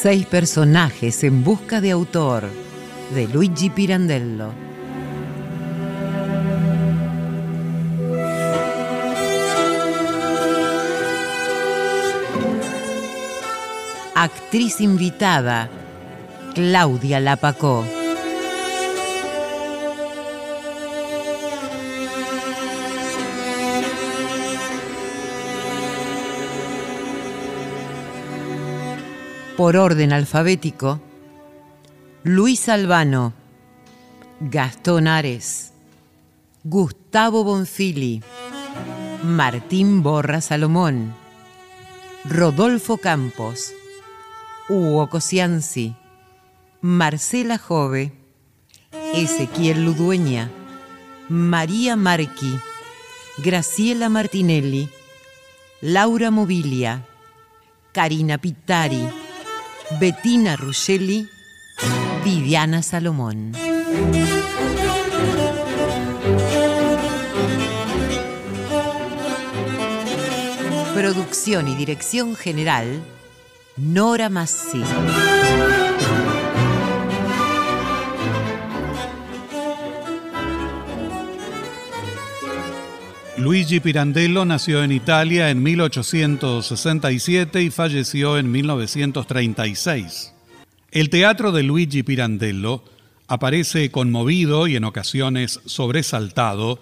Seis personajes en busca de autor de Luigi Pirandello. Actriz invitada, Claudia Lapacó. Por orden alfabético, Luis Albano, Gastón Ares, Gustavo Bonfili, Martín Borra Salomón, Rodolfo Campos, Hugo Cosianzi, Marcela Jove, Ezequiel Ludueña, María Marqui, Graciela Martinelli, Laura Mobilia, Karina Pitari, Bettina Ruscelli, Viviana Salomón. Producción y dirección general, Nora Massi. Luigi Pirandello nació en Italia en 1867 y falleció en 1936. El teatro de Luigi Pirandello aparece conmovido y en ocasiones sobresaltado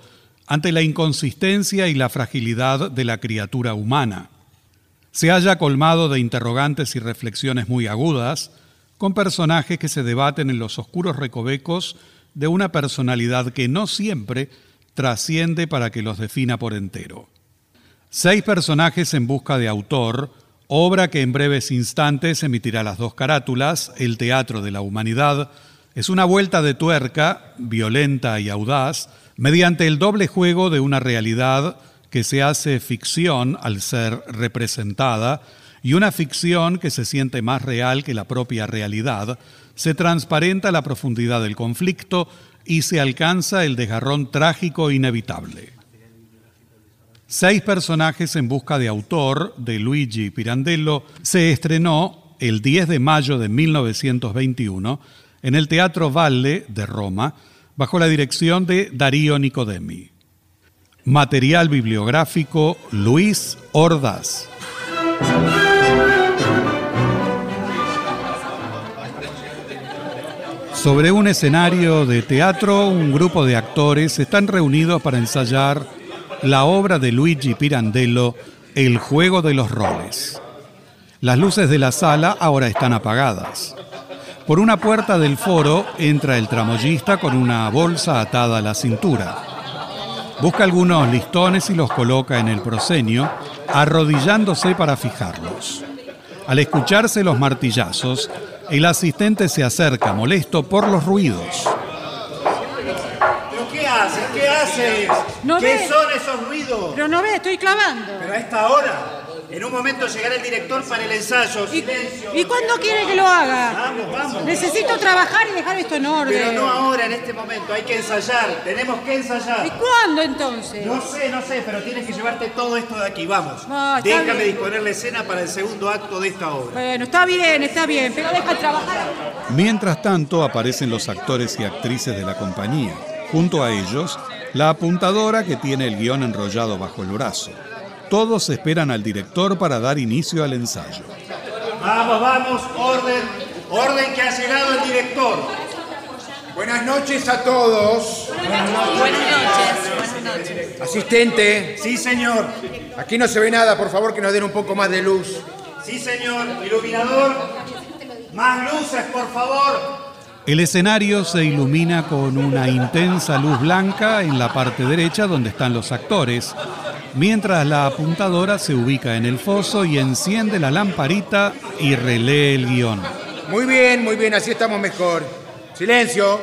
ante la inconsistencia y la fragilidad de la criatura humana. Se halla colmado de interrogantes y reflexiones muy agudas, con personajes que se debaten en los oscuros recovecos de una personalidad que no siempre trasciende para que los defina por entero. Seis personajes en busca de autor, obra que en breves instantes emitirá las dos carátulas, El Teatro de la Humanidad, es una vuelta de tuerca, violenta y audaz, mediante el doble juego de una realidad que se hace ficción al ser representada y una ficción que se siente más real que la propia realidad, se transparenta la profundidad del conflicto y se alcanza el desgarrón trágico inevitable. Seis personajes en busca de autor de Luigi Pirandello se estrenó el 10 de mayo de 1921 en el Teatro Valle de Roma bajo la dirección de Darío Nicodemi. Material bibliográfico Luis Ordaz. Sobre un escenario de teatro, un grupo de actores están reunidos para ensayar la obra de Luigi Pirandello, El juego de los roles. Las luces de la sala ahora están apagadas. Por una puerta del foro entra el tramoyista con una bolsa atada a la cintura. Busca algunos listones y los coloca en el proscenio, arrodillándose para fijarlos. Al escucharse los martillazos, el asistente se acerca molesto por los ruidos. ¿Pero qué haces? ¿Qué haces? ¿No ¿Qué ves? son esos ruidos? Pero no ve, estoy clavando. Pero a esta hora, en un momento llegará el director para el ensayo. ¿Y, Silencio. ¿Y cuándo quiere que lo haga? Vamos, vamos. Necesito trabajar y dejar esto en orden. Pero no ahora, en este momento. Hay que ensayar. Tenemos que ¿Y ensayar. cuándo entonces? No sé, no sé, pero tienes que llevarte todo esto de aquí. Vamos. Ah, Déjame bien. disponer la escena para el segundo acto de esta obra. Bueno, está bien, está bien, pero deja trabajar. Mientras tanto aparecen los actores y actrices de la compañía. Junto a ellos, la apuntadora que tiene el guion enrollado bajo el brazo. Todos esperan al director para dar inicio al ensayo. Vamos, vamos. Orden. Orden que ha llegado el director. Buenas noches a todos. Buenas noches, buenas noches. Asistente, Sí, señor. aquí no se ve nada, por favor que nos den un poco más de luz. Sí, señor. Iluminador. Más luces, por favor. El escenario se ilumina con una intensa luz blanca en la parte derecha donde están los actores, mientras la apuntadora se ubica en el foso y enciende la lamparita y relee el guion. Muy bien, muy bien, así estamos mejor. Silencio.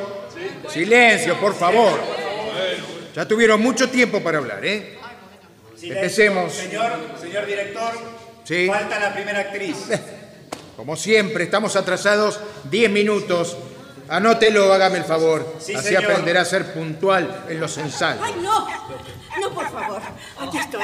Silencio, por favor. Ya tuvieron mucho tiempo para hablar, ¿eh? Empecemos. Señor, señor director. Sí. Falta la primera actriz. Como siempre, estamos atrasados 10 minutos. Anótelo, hágame el favor. Sí, Así señor. aprenderá a ser puntual en los ensayos. Ay, no, no, por favor. Aquí estoy,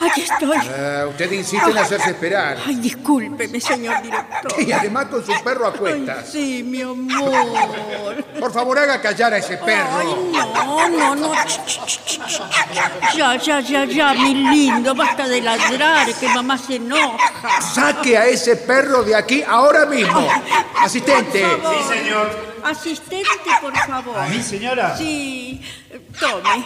aquí estoy. Ah, usted insiste en hacerse esperar. Ay, discúlpeme, señor director. Y además con su perro a Ay, cuestas. sí, mi amor. Por favor, haga callar a ese Ay, perro. no, no, no. Ch. Ya, ya, ya, ya, mi lindo. Basta de ladrar, que mamá se enoja. Saque a ese perro de aquí ahora mismo. Asistente. Sí, señor. Asistente, por favor. ¿A mí, señora? Sí, tome.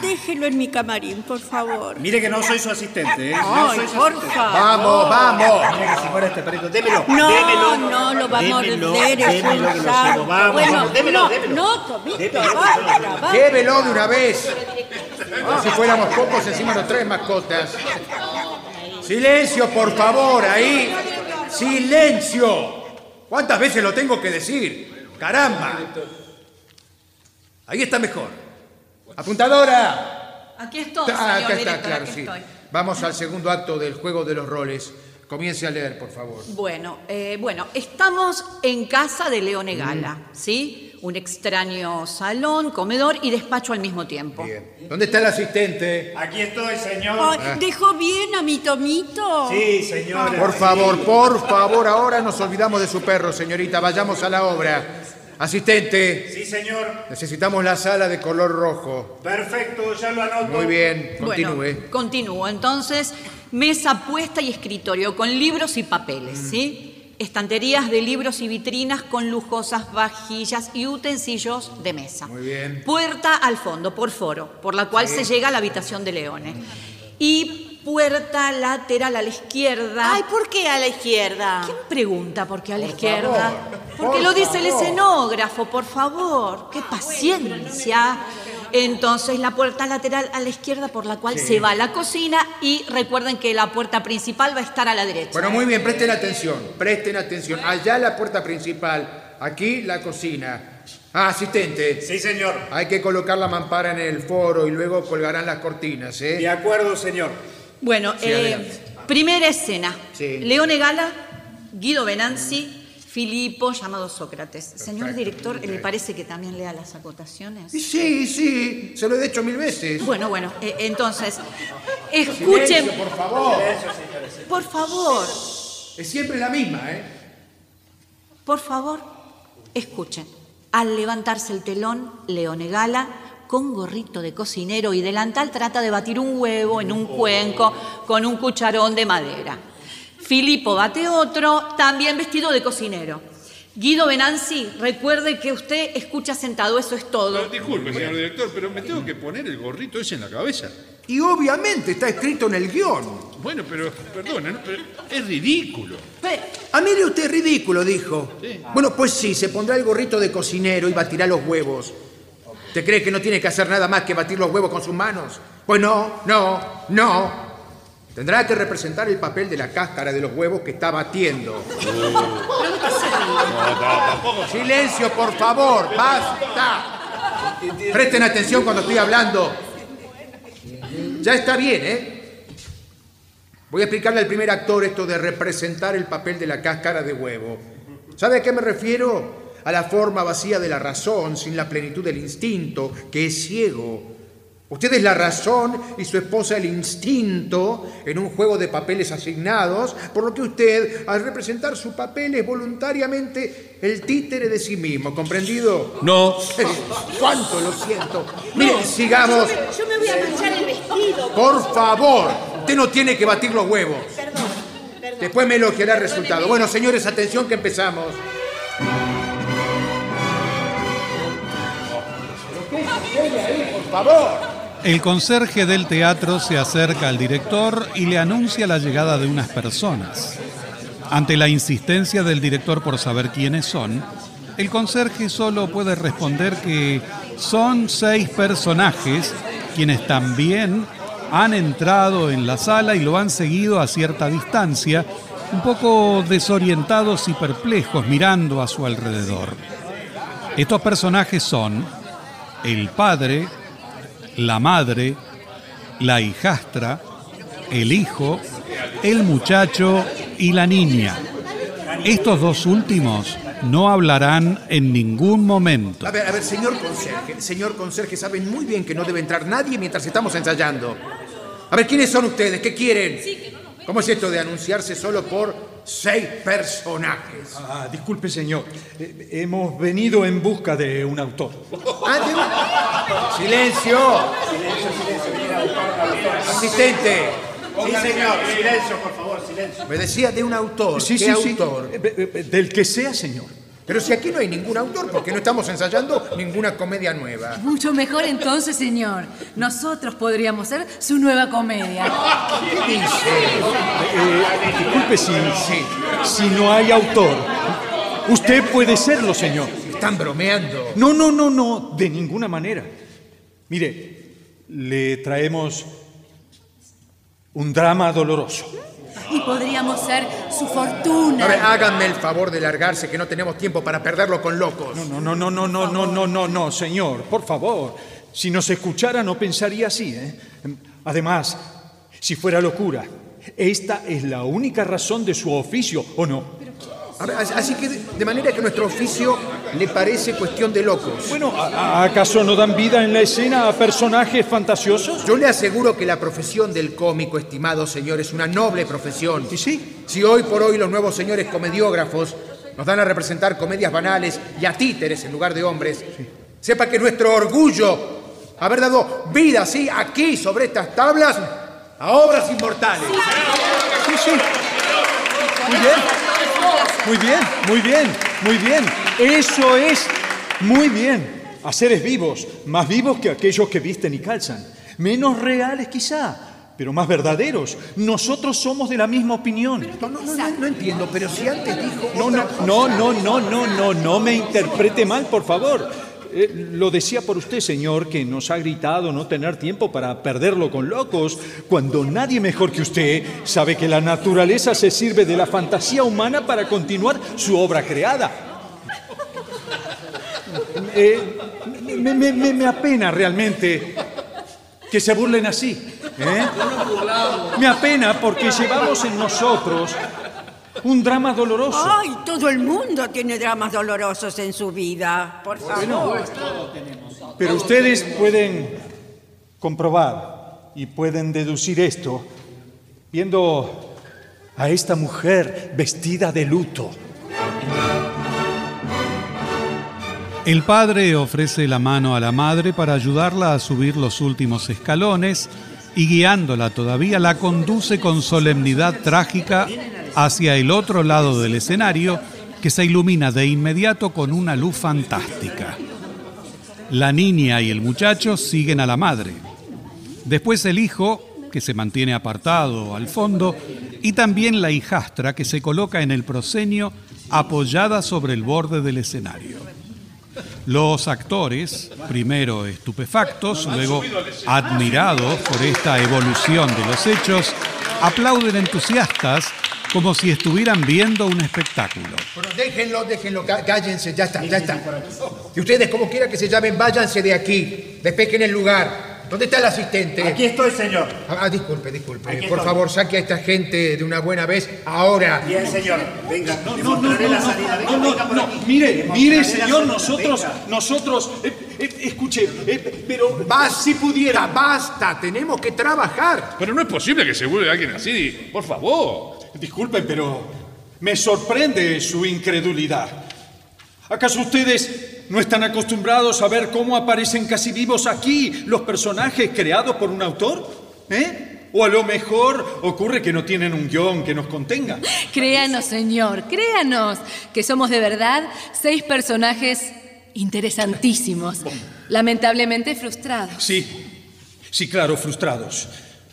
Déjelo en mi camarín, por favor. Mire que no soy su asistente, ¿eh? No Ay, soy su por asistente. favor. Vamos, vamos. Mire que si fuera este perrito, démelo. No, démelo. no lo va a Démelo, morder, es démelo, un que lo llevo. santo. Vamos, bueno, démelo, no, démelo. no, Tomito, Démelo, basta, basta. Llévelo de una vez. Como si fuéramos pocos, encima nos traen mascotas. Silencio, por favor, ahí. Silencio. ¿Cuántas veces lo tengo que decir? Caramba. Ahí está mejor. Apuntadora. Aquí estoy, Ah, señor acá está, claro, aquí sí. estoy. Vamos al segundo acto del juego de los roles. Comience a leer, por favor. Bueno, eh, bueno, estamos en casa de Leone Gala. ¿sí? Un extraño salón, comedor y despacho al mismo tiempo. Bien. ¿Dónde está el asistente? Aquí estoy, señor. Ay, ¿Dejó bien a mi Tomito? Sí, señora. Por favor, por favor, ahora nos olvidamos de su perro, señorita. Vayamos a la obra. Asistente, Sí, señor. necesitamos la sala de color rojo. Perfecto, ya lo anoto. Muy bien, continúe. Bueno, continúo. Entonces, mesa puesta y escritorio con libros y papeles, Mm. ¿sí? Estanterías de libros y vitrinas con lujosas vajillas y utensilios de mesa. Muy bien. Puerta al fondo, por foro, por la cual se llega a la habitación de Leone. Y puerta lateral a la izquierda. Ay, ¿por qué a la izquierda? ¿Quién pregunta por qué a la Por izquierda? favor, Porque por lo dice el escenógrafo, por favor. ¡Qué paciencia! Entonces, la puerta lateral a la izquierda por la cual se va a la cocina y recuerden que la puerta principal va a estar a la derecha. Bueno, muy bien, presten atención, presten atención. Allá la puerta principal, aquí la cocina. Ah, asistente, Sí, señor. hay que colocar la mampara en el foro y luego colgarán las cortinas, De ¿eh? acuerdo, señor. Bueno, Sí, eh, primera escena. Sí. Leone Gala, Guido Venanzi, Filipo, llamado Sócrates. Señor director, ¿le parece que también lea las acotaciones? Sí, sí, se lo he dicho mil veces. Bueno, bueno, eh, entonces, escuchen, Silencio, por favor. por favor, Es siempre la misma, ¿eh? por favor, escuchen. Al levantarse el telón, Leone Gala, con gorrito de cocinero y delantal trata de batir un huevo en un cuenco con un cucharón de madera. Filipo bate otro, también vestido de cocinero. Guido Benanzi, recuerde que usted escucha sentado, eso es todo. Disculpe, señor director, pero me tengo que poner el gorrito ese en la cabeza. Y obviamente está escrito en el guion. Bueno, pero, perdone, ¿no? pero es ridículo. Ah, mire usted, ridículo, dijo. Bueno, pues sí, se pondrá el gorrito de cocinero y batirá los huevos. ¿Te cree que no tiene que hacer nada más que batir los huevos con sus manos? Pues no, no, no. Tendrá que representar el papel de la cáscara de los huevos que está batiendo. Silencio, por favor, basta. Presten atención cuando estoy hablando. Ya está bien, ¿eh? Voy a explicarle al primer actor esto de representar el papel de la cáscara de huevo. ¿Sabe a qué me refiero? A la forma vacía de la razón, sin la plenitud del instinto, que es ciego. Usted es la razón y su esposa el instinto en un juego de papeles asignados, por lo que usted, al representar su papel, es voluntariamente el títere de sí mismo, ¿comprendido? No. ¿Cuánto lo siento? Mire, sigamos. Yo me voy a manchar el vestido. Por favor, usted no tiene que batir los huevos. Perdón, perdón. Después me elogiará el resultado. Bueno, señores, atención que empezamos. Por favor. El conserje del teatro se acerca al director y le anuncia la llegada de unas personas. Ante la insistencia del director por saber quiénes son, el conserje solo puede responder que son seis personajes quienes también han entrado en la sala y lo han seguido a cierta distancia, un poco desorientados y perplejos mirando a su alrededor. Estos personajes son el padre, la madre, la hijastra, el hijo, el muchacho y la niña. Estos dos últimos no hablarán en ningún momento. A ver, a ver, señor conserje, señor conserje, saben muy bien que no debe entrar nadie mientras estamos ensayando. A ver, ¿quiénes son ustedes? ¿Qué quieren? ¿Cómo es esto de anunciarse solo por seis personajes? Ah, disculpe, señor. Eh, hemos venido en busca de un autor. Ah, de- Silencio. Asistente. Sí, señor. Silencio, por favor, silencio. Me decía de un autor. Sí, ¿Qué sí, sí. autor? Eh, eh, Del que sea, señor. Pero si aquí no hay ningún autor, porque no estamos ensayando ninguna comedia nueva. Mucho mejor entonces, señor. Nosotros podríamos ser su nueva comedia. ¿Qué dice? Eh, disculpe si, si no hay autor. Usted puede serlo, señor. Están bromeando. No, no, no, no, de ninguna manera. Mire, le traemos un drama doloroso. Y podríamos ser su A ver, fortuna. háganme el favor de largarse, que no tenemos tiempo para perderlo con locos. No, no, no, no, no, no, no, no, no, señor, por favor. Si nos escuchara no pensaría así, ¿eh? Además, si fuera locura, esta es la única razón de su oficio, ¿o no? Así que, de manera que nuestro oficio le parece cuestión de locos. Bueno, ¿a- ¿acaso no dan vida en la escena a personajes fantasiosos? Yo le aseguro que la profesión del cómico, estimado señor, es una noble profesión. ¿Y sí? Si hoy por hoy los nuevos señores comediógrafos nos dan a representar comedias banales y a títeres en lugar de hombres, sepa que nuestro orgullo haber dado vida así aquí sobre estas tablas a obras inmortales. Sí, sí. Muy bien. Muy bien, muy bien, muy bien. Eso es muy bien. A seres vivos, más vivos que aquellos que visten y calzan. Menos reales quizá, pero más verdaderos. Nosotros somos de la misma opinión. No, no, no, no, no entiendo, pero si antes dijo. No, no, no, no, no, no, no, no me interprete mal, por favor. Eh, lo decía por usted, señor, que nos ha gritado no tener tiempo para perderlo con locos, cuando nadie mejor que usted sabe que la naturaleza se sirve de la fantasía humana para continuar su obra creada. Eh, me, me- me- me apena realmente que se burlen así. ¿eh? Me apena porque llevamos en nosotros un drama doloroso. Ay, todo el mundo tiene dramas dolorosos en su vida. Por favor. Pero ustedes pueden comprobar y pueden deducir esto viendo a esta mujer vestida de luto. El padre ofrece la mano a la madre para ayudarla a subir los últimos escalones y guiándola todavía la conduce con solemnidad trágica hacia el otro lado del escenario que se ilumina de inmediato con una luz fantástica. La niña y el muchacho siguen a la madre. Después el hijo, que se mantiene apartado al fondo, y también la hijastra que se coloca en el proscenio apoyada sobre el borde del escenario. Los actores, primero estupefactos, luego admirados por esta evolución de los hechos, aplauden entusiastas como si estuvieran viendo un espectáculo. Bueno, déjenlo, déjenlo, cá- cállense, ya está, ya está. Y ustedes, como quiera que se llamen, váyanse de aquí, despejen el lugar. ¿Dónde está el asistente? Aquí estoy, señor. Ah, disculpe, disculpe. Aquí Por estoy. favor, saque a esta gente de una buena vez ahora. Bien, señor. Venga, No, no, no, mostraré no, la no, salida. Venga, no, venga no, por no. aquí. Mire, mire, señor, nosotros, Venga. nosotros, eh, eh, escuche, eh, pero Basta, si pudiera. basta, tenemos que trabajar. Pero no es posible que se vuelva alguien así. Por favor. Disculpen, pero me sorprende su incredulidad. ¿Acaso ustedes no están acostumbrados a ver cómo aparecen casi vivos aquí los personajes creados por un autor? ¿Eh? O a lo mejor ocurre que no tienen un guion que nos contenga. Créanos, señor, créanos, que somos de verdad seis personajes interesantísimos, lamentablemente frustrados. Sí, sí, claro, frustrados.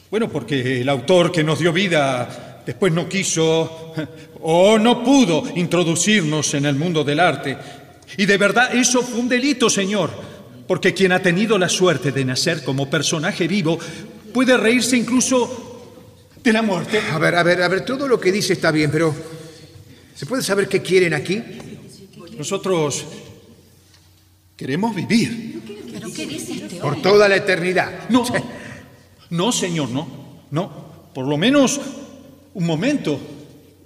Bueno, porque el autor que nos dio vida después no quiso o no pudo introducirnos en el mundo del arte. Y de verdad eso fue un delito, señor, porque quien ha tenido la suerte de nacer como personaje vivo puede reírse incluso de la muerte. A ver, a ver, a ver, todo lo que dice está bien, pero ¿se puede saber qué quieren aquí? Nosotros queremos vivir. ¿Pero qué dice este Por toda la eternidad. No, no, señor, no, no. Por lo menos un momento.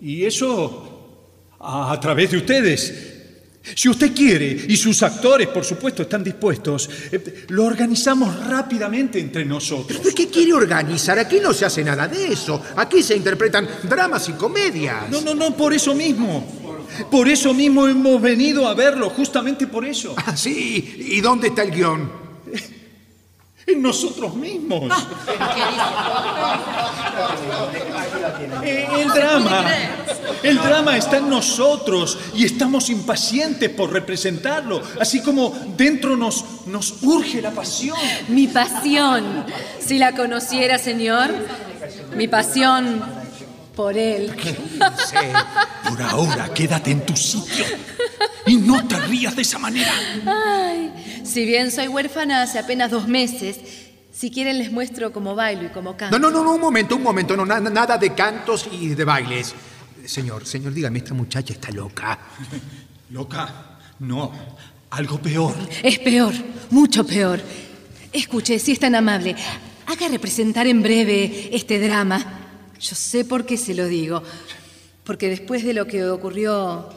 Y eso a, a través de ustedes. Si usted quiere, y sus actores, por supuesto, están dispuestos, eh, lo organizamos rápidamente entre nosotros. ¿Pero qué quiere organizar? Aquí no se hace nada de eso. Aquí se interpretan dramas y comedias. No, no, no, por eso mismo. Por eso mismo hemos venido a verlo, justamente por eso. Ah, sí. ¿Y dónde está el guion? En nosotros mismos. Eh, El drama. El drama está en nosotros y estamos impacientes por representarlo, así como dentro nos, nos urge la pasión. Mi pasión, si la conociera, señor, mi pasión por él. Por ahora, quédate en tu sitio y no te rías de esa manera. Ay, si bien soy huérfana hace apenas dos meses, si quieren les muestro cómo bailo y cómo canto. No, no, no, no, un momento, un momento. No, nada, nada de cantos y de bailes. Señor, señor, dígame, esta muchacha está loca. Loca, no, algo peor. Es peor, mucho peor. Escuche, si es tan amable, haga representar en breve este drama. Yo sé por qué se lo digo. Porque después de lo que ocurrió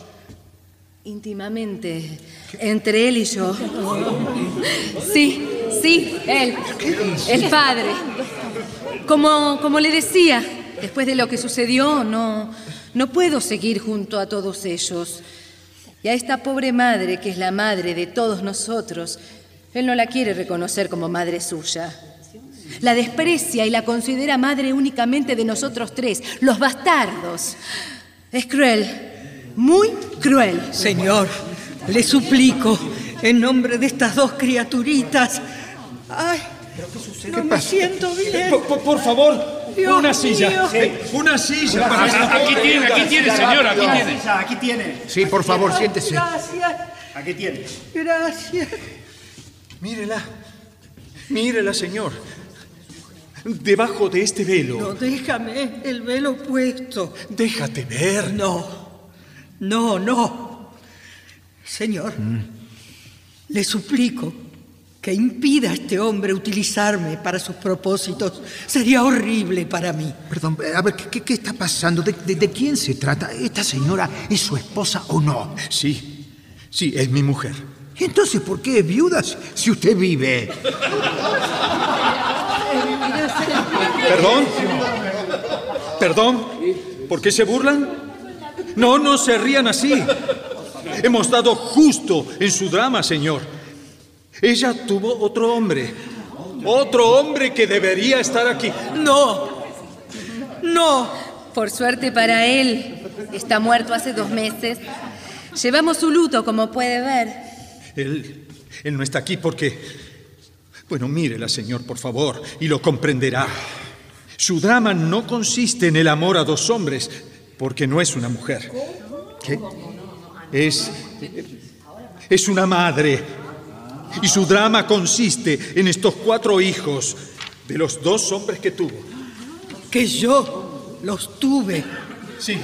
íntimamente entre él y yo. Sí, sí, él. El padre. Como, como le decía, después de lo que sucedió, no, no puedo seguir junto a todos ellos. Y a esta pobre madre, que es la madre de todos nosotros, él no la quiere reconocer como madre suya. La desprecia y la considera madre únicamente de nosotros tres, los bastardos. Es cruel, muy cruel. Señor, le suplico, en nombre de estas dos criaturitas. Ay, no me siento bien. Por, por- por favor, Dios una silla. Una silla para Aquí tiene, aquí tiene, señor, aquí tiene. Aquí tiene. Sí, por favor, siéntese. Gracias, Aquí tiene. gracias. Mírela, mírela, señor. Debajo de este velo. No, déjame el velo puesto. Déjate ver. No, no, no. Señor, le suplico que impida a este hombre utilizarme para sus propósitos. Sería horrible para mí. Perdón, a ver, ¿qué, qué- está pasando? ¿De, de- de quién se trata? ¿Esta señora es su esposa o no? Sí, sí, es mi mujer. ¿Y entonces por qué es viuda si- si usted vive? ¿Perdón? ¿Perdón? ¿Por qué se burlan? No, no se rían así. Hemos dado justo en su drama, Señor. Ella tuvo otro hombre. Otro hombre que debería estar aquí. No. No. Por suerte para él, está muerto hace dos meses. Llevamos su luto, como puede ver. Él, él no está aquí porque... Bueno, mírela, Señor, por favor, y lo comprenderá. Su drama no consiste en el amor a dos hombres, porque no es una mujer. ¿Qué? Es... Es una madre. Y su drama consiste en estos cuatro hijos de los dos hombres que tuvo. Que yo los tuve. Sí.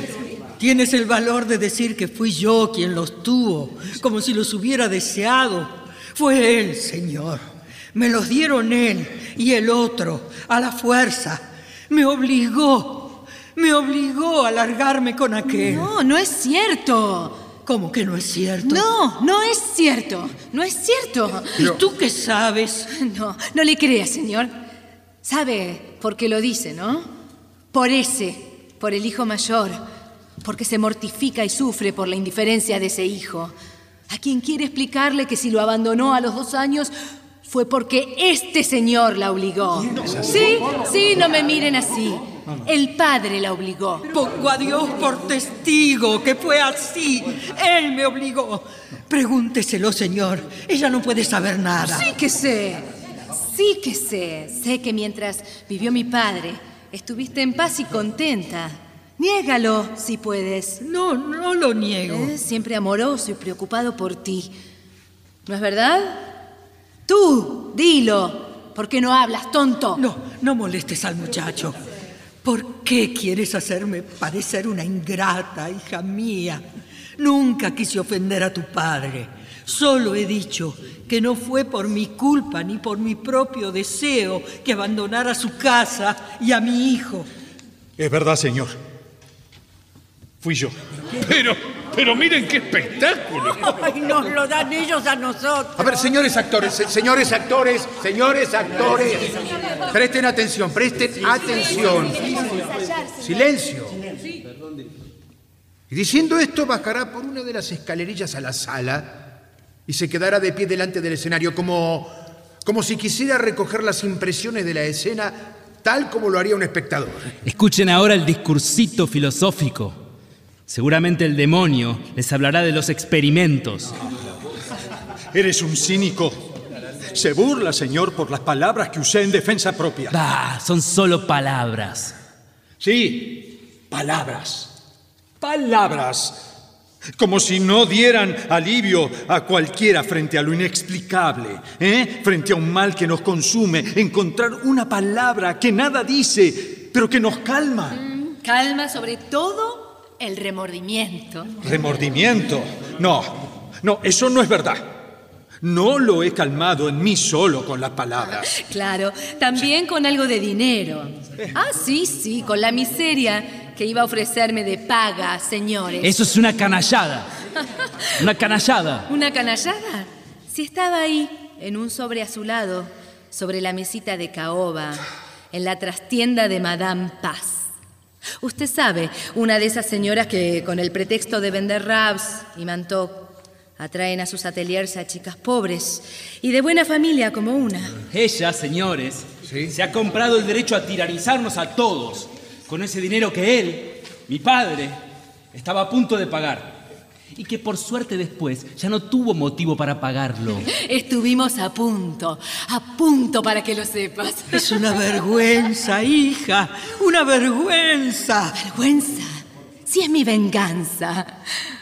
Tienes el valor de decir que fui yo quien los tuvo, como si los hubiera deseado. Fue él, Señor. Me los dieron él y el otro, a la fuerza. Me obligó, me obligó a largarme con aquel. No, no es cierto. ¿Cómo que no es cierto? No, no es cierto. No es cierto. ¿Y tú qué sabes? No, no le creas, señor. Sabe por qué lo dice, ¿no? Por ese, por el hijo mayor, porque se mortifica y sufre por la indiferencia de ese hijo, a quien quiere explicarle que si lo abandonó a los dos años fue porque este señor la obligó. Sí, sí, no me miren así. El padre la obligó. Pongo a Dios por testigo que fue así. Él me obligó. Pregúnteselo, señor. Ella no puede saber nada. Sí que sé. Sí que sé. Sé que mientras vivió mi padre, estuviste en paz y contenta. Niégalo, si puedes. No, no lo niego. Eh, siempre amoroso y preocupado por ti. ¿No es verdad? Tú, dilo. ¿Por qué no hablas, tonto? No, no molestes al muchacho. ¿Por qué quieres hacerme parecer una ingrata, hija mía? Nunca quise ofender a tu padre. Solo he dicho que no fue por mi culpa ni por mi propio deseo que abandonara su casa y a mi hijo. Es verdad, señor. Fui yo. Pero, pero miren qué espectáculo. Ay, nos lo dan ellos a nosotros. A ver, señores actores, se- señores actores, señores actores, presten atención, presten atención. Silencio. Y diciendo esto, bajará por una de las escalerillas a la sala y se quedará de pie delante del escenario como, como si quisiera recoger las impresiones de la escena tal como lo haría un espectador. Escuchen ahora el discursito filosófico. Seguramente el demonio les hablará de los experimentos. Eres un cínico. Se burla, señor, por las palabras que usé en defensa propia. Bah, son solo palabras. Sí, palabras. Palabras. Como si no dieran alivio a cualquiera frente a lo inexplicable, ¿eh? frente a un mal que nos consume. Encontrar una palabra que nada dice, pero que nos calma. Calma sobre todo el remordimiento. Remordimiento. No, no, eso no es verdad. No lo he calmado en mí solo con las palabras. Claro, también con algo de dinero. Ah, sí, sí, con la miseria que iba a ofrecerme de paga, señores. Eso es una canallada. Una canallada. ¿Una canallada? Si estaba ahí, en un sobre azulado, sobre la mesita de caoba, en la trastienda de Madame Paz. Usted sabe, una de esas señoras que, con el pretexto de vender raps y mantoc, atraen a sus ateliers a chicas pobres y de buena familia como una. Ella, señores, se ha comprado el derecho a tiranizarnos a todos con ese dinero que él, mi padre, estaba a punto de pagar. Y que por suerte después ya no tuvo motivo para pagarlo. Estuvimos a punto, a punto para que lo sepas. Es una vergüenza, hija, una vergüenza. ¿Vergüenza? Si es mi venganza.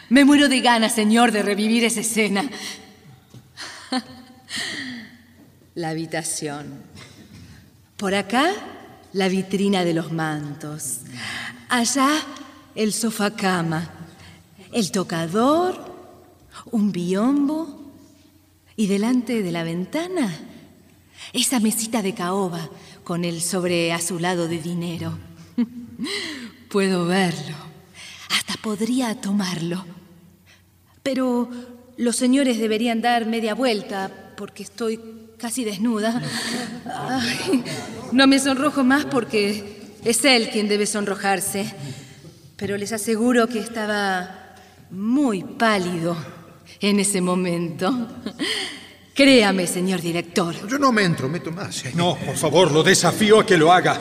Me muero de ganas, señor, de revivir esa escena. La habitación. Por acá, la vitrina de los mantos. Allá, el sofá cama. El tocador, un biombo. Y delante de la ventana, esa mesita de caoba con el sobre azulado de dinero. Puedo verlo. Hasta podría tomarlo. Pero los señores deberían dar media vuelta porque estoy casi desnuda. No me sonrojo más porque es él quien debe sonrojarse. Pero les aseguro que estaba muy pálido en ese momento. Créame, señor director. Yo no me entrometo más. ¿eh? No, por favor, lo desafío a que lo haga.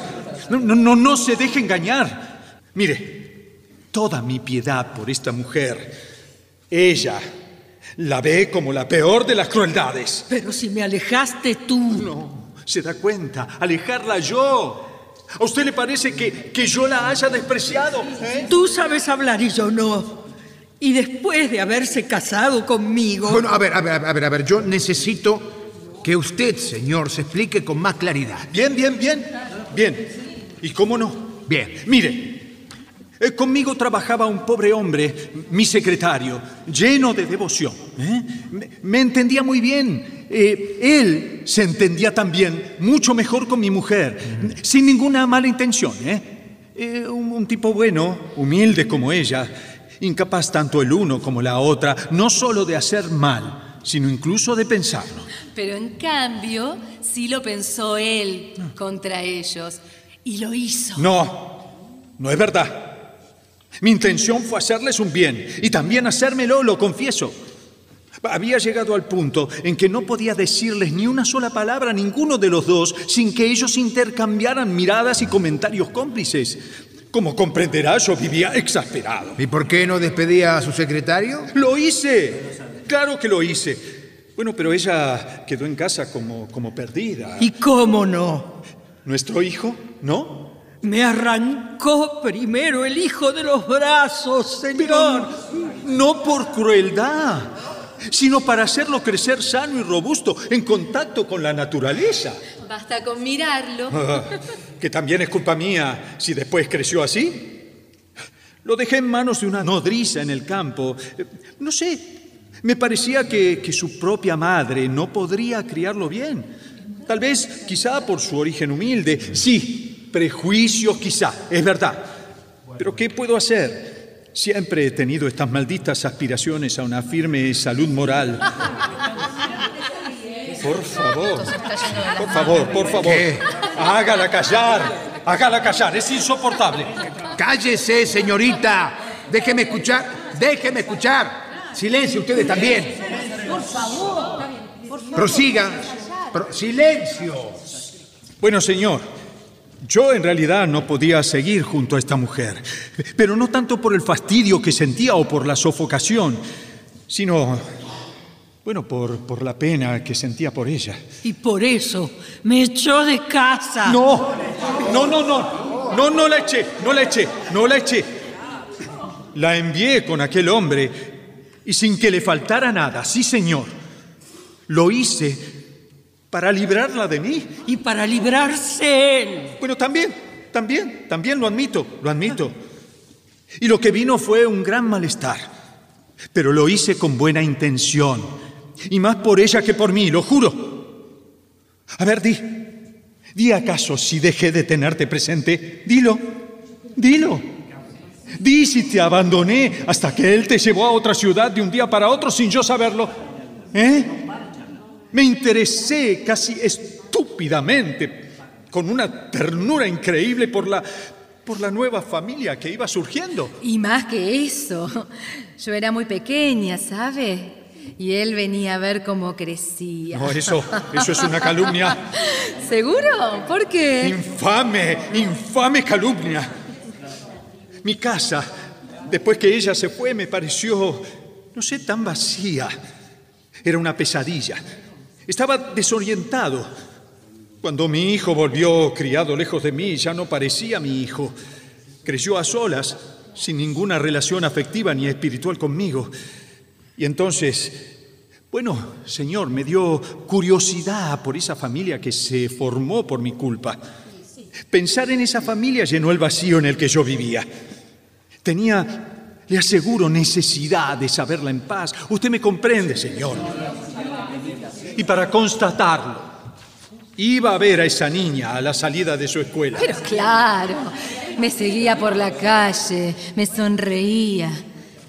No, no, no, no se deje engañar. Mire, toda mi piedad por esta mujer, ella la ve como la peor de las crueldades. Pero si me alejaste tú. No, se da cuenta, alejarla yo. ¿A usted le parece que, que yo la haya despreciado? ¿eh? Tú sabes hablar y yo no. Y después de haberse casado conmigo. Bueno, a ver, a ver, a ver, a ver, yo necesito que usted, señor, se explique con más claridad. Bien, bien, bien. Bien. ¿Y cómo no? Bien. Mire, eh, conmigo trabajaba un pobre hombre, mi secretario, lleno de devoción. ¿eh? Me, me entendía muy bien. Eh, él se entendía también mucho mejor con mi mujer, sin ninguna mala intención. ¿eh? Eh, un, un tipo bueno, humilde como ella, incapaz tanto el uno como la otra, no solo de hacer mal, sino incluso de pensarlo. Pero en cambio, sí lo pensó él contra ellos. Y lo hizo. No, no es verdad. Mi intención fue hacerles un bien y también hacérmelo, lo confieso. Había llegado al punto en que no podía decirles ni una sola palabra a ninguno de los dos sin que ellos intercambiaran miradas y comentarios cómplices. Como comprenderá, yo vivía exasperado. ¿Y por qué no despedía a su secretario? Lo hice, claro que lo hice. Bueno, pero ella quedó en casa como, como perdida. ¿Y cómo no? ¿Nuestro hijo? ¿No? Me arrancó primero el hijo de los brazos, señor. No por crueldad, sino para hacerlo crecer sano y robusto, en contacto con la naturaleza. Basta con mirarlo. que también es culpa mía si después creció así. Lo dejé en manos de una nodriza en el campo. Eh, No sé, me parecía que, que su propia madre no podría criarlo bien. Tal vez, quizá por su origen humilde. Sí, prejuicios quizá, es verdad. Pero ¿qué puedo hacer? Siempre he tenido estas malditas aspiraciones a una firme salud moral. Por favor, por favor, por favor. ¿Qué? Hágala callar, hágala callar, es insoportable. Cállese, señorita. Déjeme escuchar, déjeme escuchar. Silencio, ustedes también. Por favor. Por favor. Prosiga. Pro- silencio. Bueno, señor, yo en realidad no podía seguir junto a esta mujer, pero no tanto por el fastidio que sentía o por la sofocación, sino, bueno, por, por la pena que sentía por ella. Y por eso me echó de casa. No, no, no, no, no, no la eché, no la eché, no la eché. La envié con aquel hombre y sin que le faltara nada, sí, señor. Lo hice para librarla de mí. Y para librarse él. Bueno, también, también, también lo admito, lo admito. Y lo que vino fue un gran malestar. Pero lo hice con buena intención. Y más por ella que por mí, lo juro. A ver, di. Di acaso si dejé de tenerte presente. Dilo. Dilo. Di si te abandoné hasta que él te llevó a otra ciudad de un día para otro sin yo saberlo. ¿Eh? Me interesé casi estúpidamente, con una ternura increíble por la, por la nueva familia que iba surgiendo. Y más que eso, yo era muy pequeña, ¿sabe? Y él venía a ver cómo crecía. No, eso, eso es una calumnia. ¿Seguro? ¿Por qué? Infame, infame calumnia. Mi casa, después que ella se fue, me pareció, no sé, tan vacía. Era una pesadilla. Estaba desorientado. Cuando mi hijo volvió criado lejos de mí, ya no parecía mi hijo. Creció a solas, sin ninguna relación afectiva ni espiritual conmigo. Y entonces, bueno, Señor, me dio curiosidad por esa familia que se formó por mi culpa. Pensar en esa familia llenó el vacío en el que yo vivía. Tenía, le aseguro, necesidad de saberla en paz. Usted me comprende, Señor. Y para constatarlo, iba a ver a esa niña a la salida de su escuela. Pero claro, me seguía por la calle, me sonreía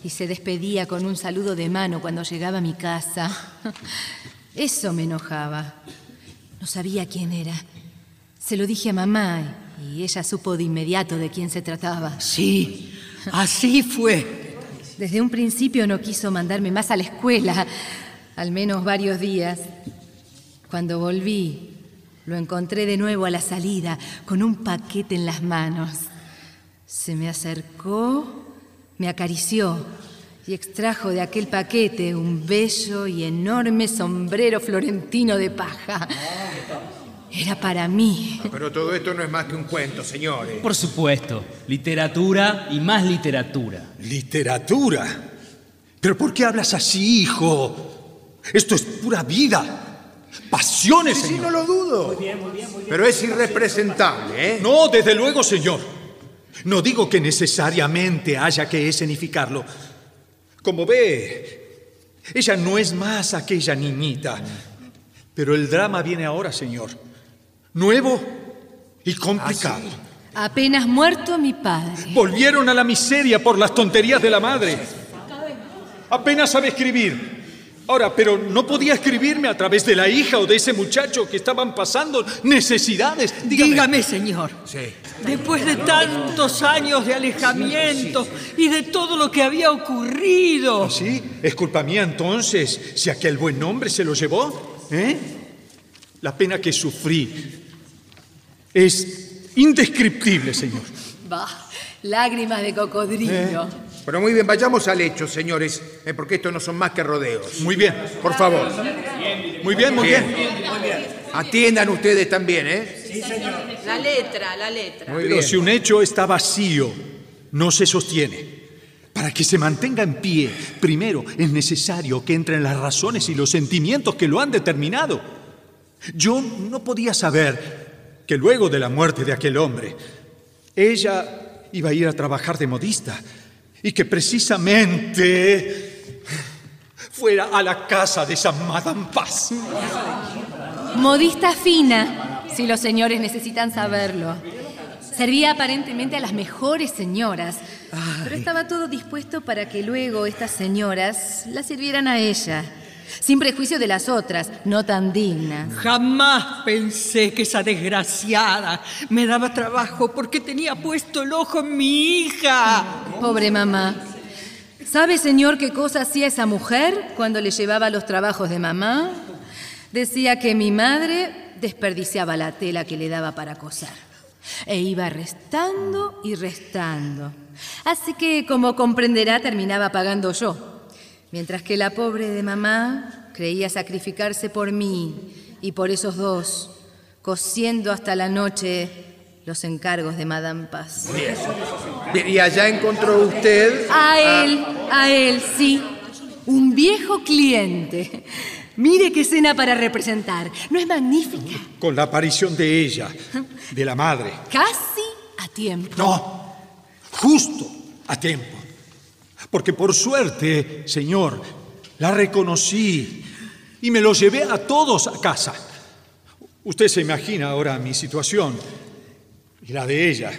y se despedía con un saludo de mano cuando llegaba a mi casa. Eso me enojaba. No sabía quién era. Se lo dije a mamá y ella supo de inmediato de quién se trataba. Sí, así fue. Desde un principio no quiso mandarme más a la escuela, al menos varios días. Cuando volví, lo encontré de nuevo a la salida, con un paquete en las manos. Se me acercó, me acarició y extrajo de aquel paquete un bello y enorme sombrero florentino de paja. Era para mí. Pero todo esto no es más que un cuento, señores. Por supuesto, literatura y más literatura. ¿Literatura? ¿Pero por qué hablas así, hijo? Esto es pura vida. Pasiones, Sí, sí, no lo dudo. Pero es irrepresentable, ¿eh? No, desde luego, señor. No digo que necesariamente haya que escenificarlo. Como ve, ella no es más aquella niñita. Pero el drama viene ahora, señor. Nuevo y complicado. Apenas muerto mi padre. Volvieron a la miseria por las tonterías de la madre. Apenas sabe escribir. Ahora, pero no podía escribirme a través de la hija o de ese muchacho que estaban pasando necesidades. Dígame, Dígame, señor. Sí. Después de tantos años de alejamiento y de todo lo que había ocurrido. ¿Sí? ¿Es culpa mía entonces si aquel buen hombre se lo llevó? ¿Eh? La pena que sufrí es indescriptible, señor. Bah, lágrimas de cocodrilo. Pero muy bien, vayamos al hecho, señores, eh, porque estos no son más que rodeos. Muy bien. Por favor. Muy bien, muy bien. Atiendan ustedes también, ¿eh? La letra, la letra. Muy Pero bien. si un hecho está vacío, no se sostiene. Para que se mantenga en pie, primero es necesario que entren las razones y los sentimientos que lo han determinado. Yo no podía saber que luego de la muerte de aquel hombre, ella iba a ir a trabajar de modista y que precisamente fuera a la casa de esa Madame Paz. Modista fina, si los señores necesitan saberlo. Servía aparentemente a las mejores señoras, pero estaba todo dispuesto para que luego estas señoras la sirvieran a ella, sin prejuicio de las otras, no tan dignas. Jamás pensé que esa desgraciada me daba trabajo porque tenía puesto el ojo en mi hija. Pobre mamá. ¿Sabe, señor, qué cosa hacía esa mujer cuando le llevaba los trabajos de mamá? Decía que mi madre desperdiciaba la tela que le daba para coser. E iba restando y restando. Así que, como comprenderá, terminaba pagando yo. Mientras que la pobre de mamá creía sacrificarse por mí y por esos dos, cosiendo hasta la noche los encargos de Madame Paz. Bien, Y allá encontró usted. A él, a él, sí. Un viejo cliente. Mire qué escena para representar. ¿No es magnífica? Con la aparición de ella, de la madre. Casi a tiempo. No, justo a tiempo. Porque por suerte, Señor, la reconocí y me lo llevé a todos a casa. Usted se imagina ahora mi situación y la de ella,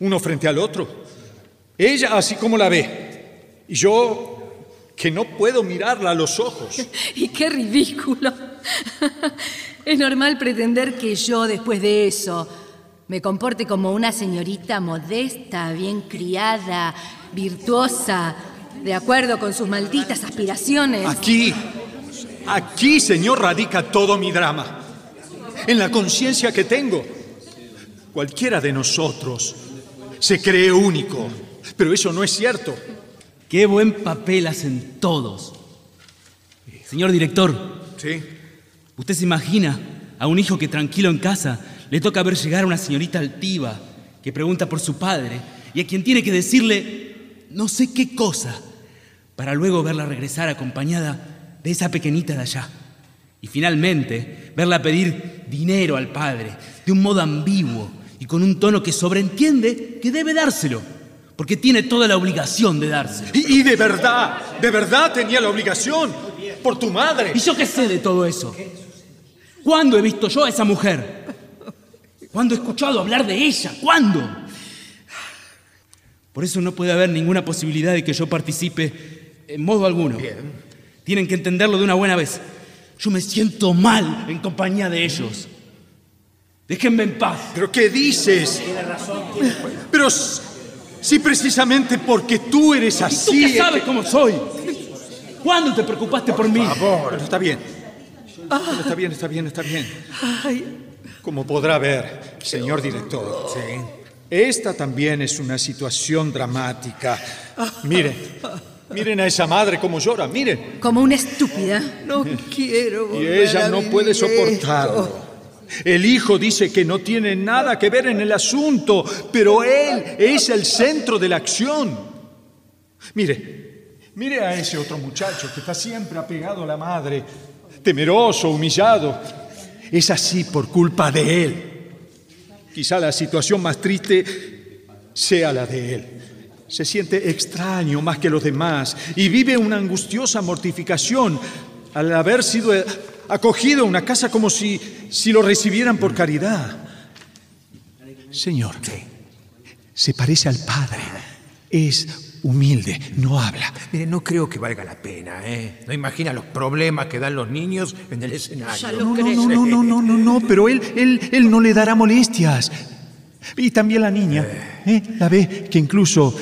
uno frente al otro. Ella así como la ve y yo que no puedo mirarla a los ojos. Y qué ridículo. Es normal pretender que yo, después de eso, me comporte como una señorita modesta, bien criada, virtuosa, de acuerdo con sus malditas aspiraciones. Aquí, aquí, Señor, radica todo mi drama. En la conciencia que tengo. Cualquiera de nosotros se cree único, pero eso no es cierto. Qué buen papel hacen todos. Señor director, Sí. ¿usted se imagina a un hijo que tranquilo en casa le toca ver llegar a una señorita altiva que pregunta por su padre y a quien tiene que decirle no sé qué cosa para luego verla regresar acompañada de esa pequeñita de allá? Y finalmente verla pedir dinero al padre de un modo ambiguo y con un tono que sobreentiende que debe dárselo, porque tiene toda la obligación de dárselo. Y, y de verdad, de verdad tenía la obligación por tu madre. ¿Y yo qué sé de todo eso? ¿Cuándo he visto yo a esa mujer? ¿Cuándo he escuchado hablar de ella? ¿Cuándo? Por eso no puede haber ninguna posibilidad de que yo participe en modo alguno. Tienen que entenderlo de una buena vez. Yo me siento mal en compañía de ellos. Déjenme en paz. ¿Pero qué dices? Pero, s- Sí, precisamente porque tú eres ¿Tú así. qué sabes cómo soy? ¿Cuándo te preocupaste por mí? Bueno, está bien. Está bien, está bien, está bien. Como podrá ver, señor director, esta también es una situación dramática. Miren, miren a esa madre como llora, miren. Como una estúpida. No quiero Y ella a no vivir puede esto. soportarlo. El hijo dice que no tiene nada que ver en el asunto, pero él es el centro de la acción. Mire, mire a ese otro muchacho que está siempre apegado a la madre, temeroso, humillado. Es así por culpa de él. Quizá la situación más triste sea la de él. Se siente extraño más que los demás y vive una angustiosa mortificación al haber sido acogido a una casa como si, si lo recibieran por caridad. Señor, se parece al Padre. Es humilde, no habla. Mire, no creo que valga la pena, ¿eh? No imagina los problemas que dan los niños en el escenario. No, no, no, no, no, no, no, no, pero él, él, él no le dará molestias. Y también la niña, ¿eh? La ve que incluso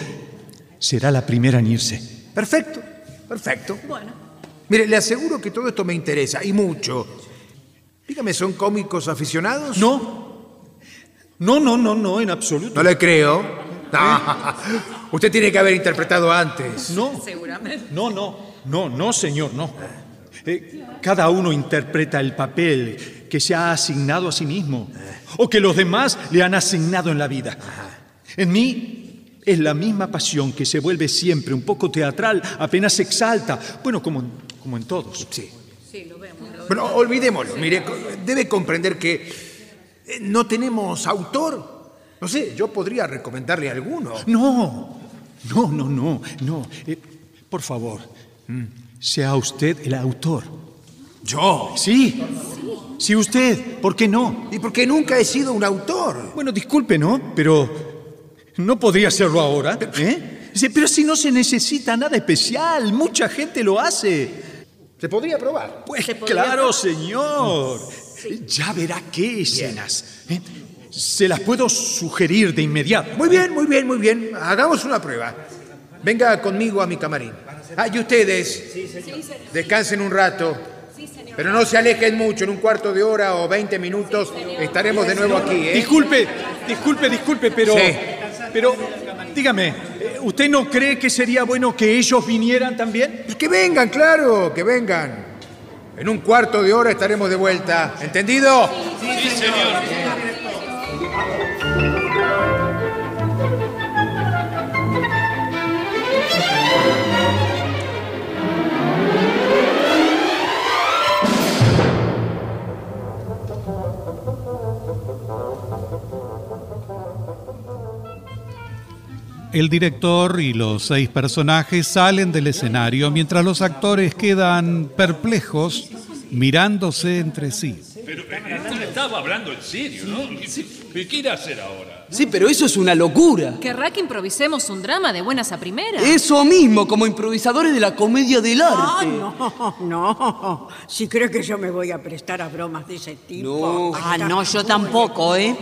será la primera en irse. Perfecto, perfecto. Bueno. Mire, le aseguro que todo esto me interesa, y mucho. Dígame, ¿son cómicos aficionados? No. No, no, no, no, en absoluto. No le creo. No. Usted tiene que haber interpretado antes. No. Seguramente. No, no, no, no, señor, no. Eh, cada uno interpreta el papel que se ha asignado a sí mismo o que los demás le han asignado en la vida. En mí es la misma pasión que se vuelve siempre un poco teatral, apenas se exalta, bueno, como en, como en todos. Sí. Sí, lo vemos. lo Pero olvidémoslo. Mire, debe comprender que eh, no tenemos autor. No sé, yo podría recomendarle alguno. No, no, no, no, no. Eh, por favor, mm, sea usted el autor. ¿Yo? Sí. Sí, usted. ¿Por qué no? Y porque nunca he sido un autor. Bueno, disculpe, ¿no? Pero no podría hacerlo ahora, ¿eh? Sí, Pero si no se necesita nada especial, mucha gente lo hace. Se podría probar. Pues podría claro, probar. señor. Ya verá qué escenas. ¿eh? Se las puedo sugerir de inmediato. Muy bien, muy bien, muy bien. Hagamos una prueba. Venga conmigo a mi camarín. Ah, y ustedes, descansen un rato. Pero no se alejen mucho, en un cuarto de hora o 20 minutos estaremos de nuevo aquí, ¿eh? Disculpe, disculpe, disculpe, pero. Sí. Pero, dígame, ¿eh, ¿usted no cree que sería bueno que ellos vinieran también? Pues que vengan, claro, que vengan. En un cuarto de hora estaremos de vuelta. ¿Entendido? Sí, señor. El director y los seis personajes salen del escenario mientras los actores quedan perplejos mirándose entre sí. Pero eh, él estaba hablando en serio, ¿no? ¿Qué quiere hacer ahora? Sí, pero eso es una locura. ¿Querrá que improvisemos un drama de buenas a primeras? Eso mismo, como improvisadores de la comedia del Ah, arte. no, no. Si cree que yo me voy a prestar a bromas de ese tipo. No. Ah, no, yo tampoco, ¿eh?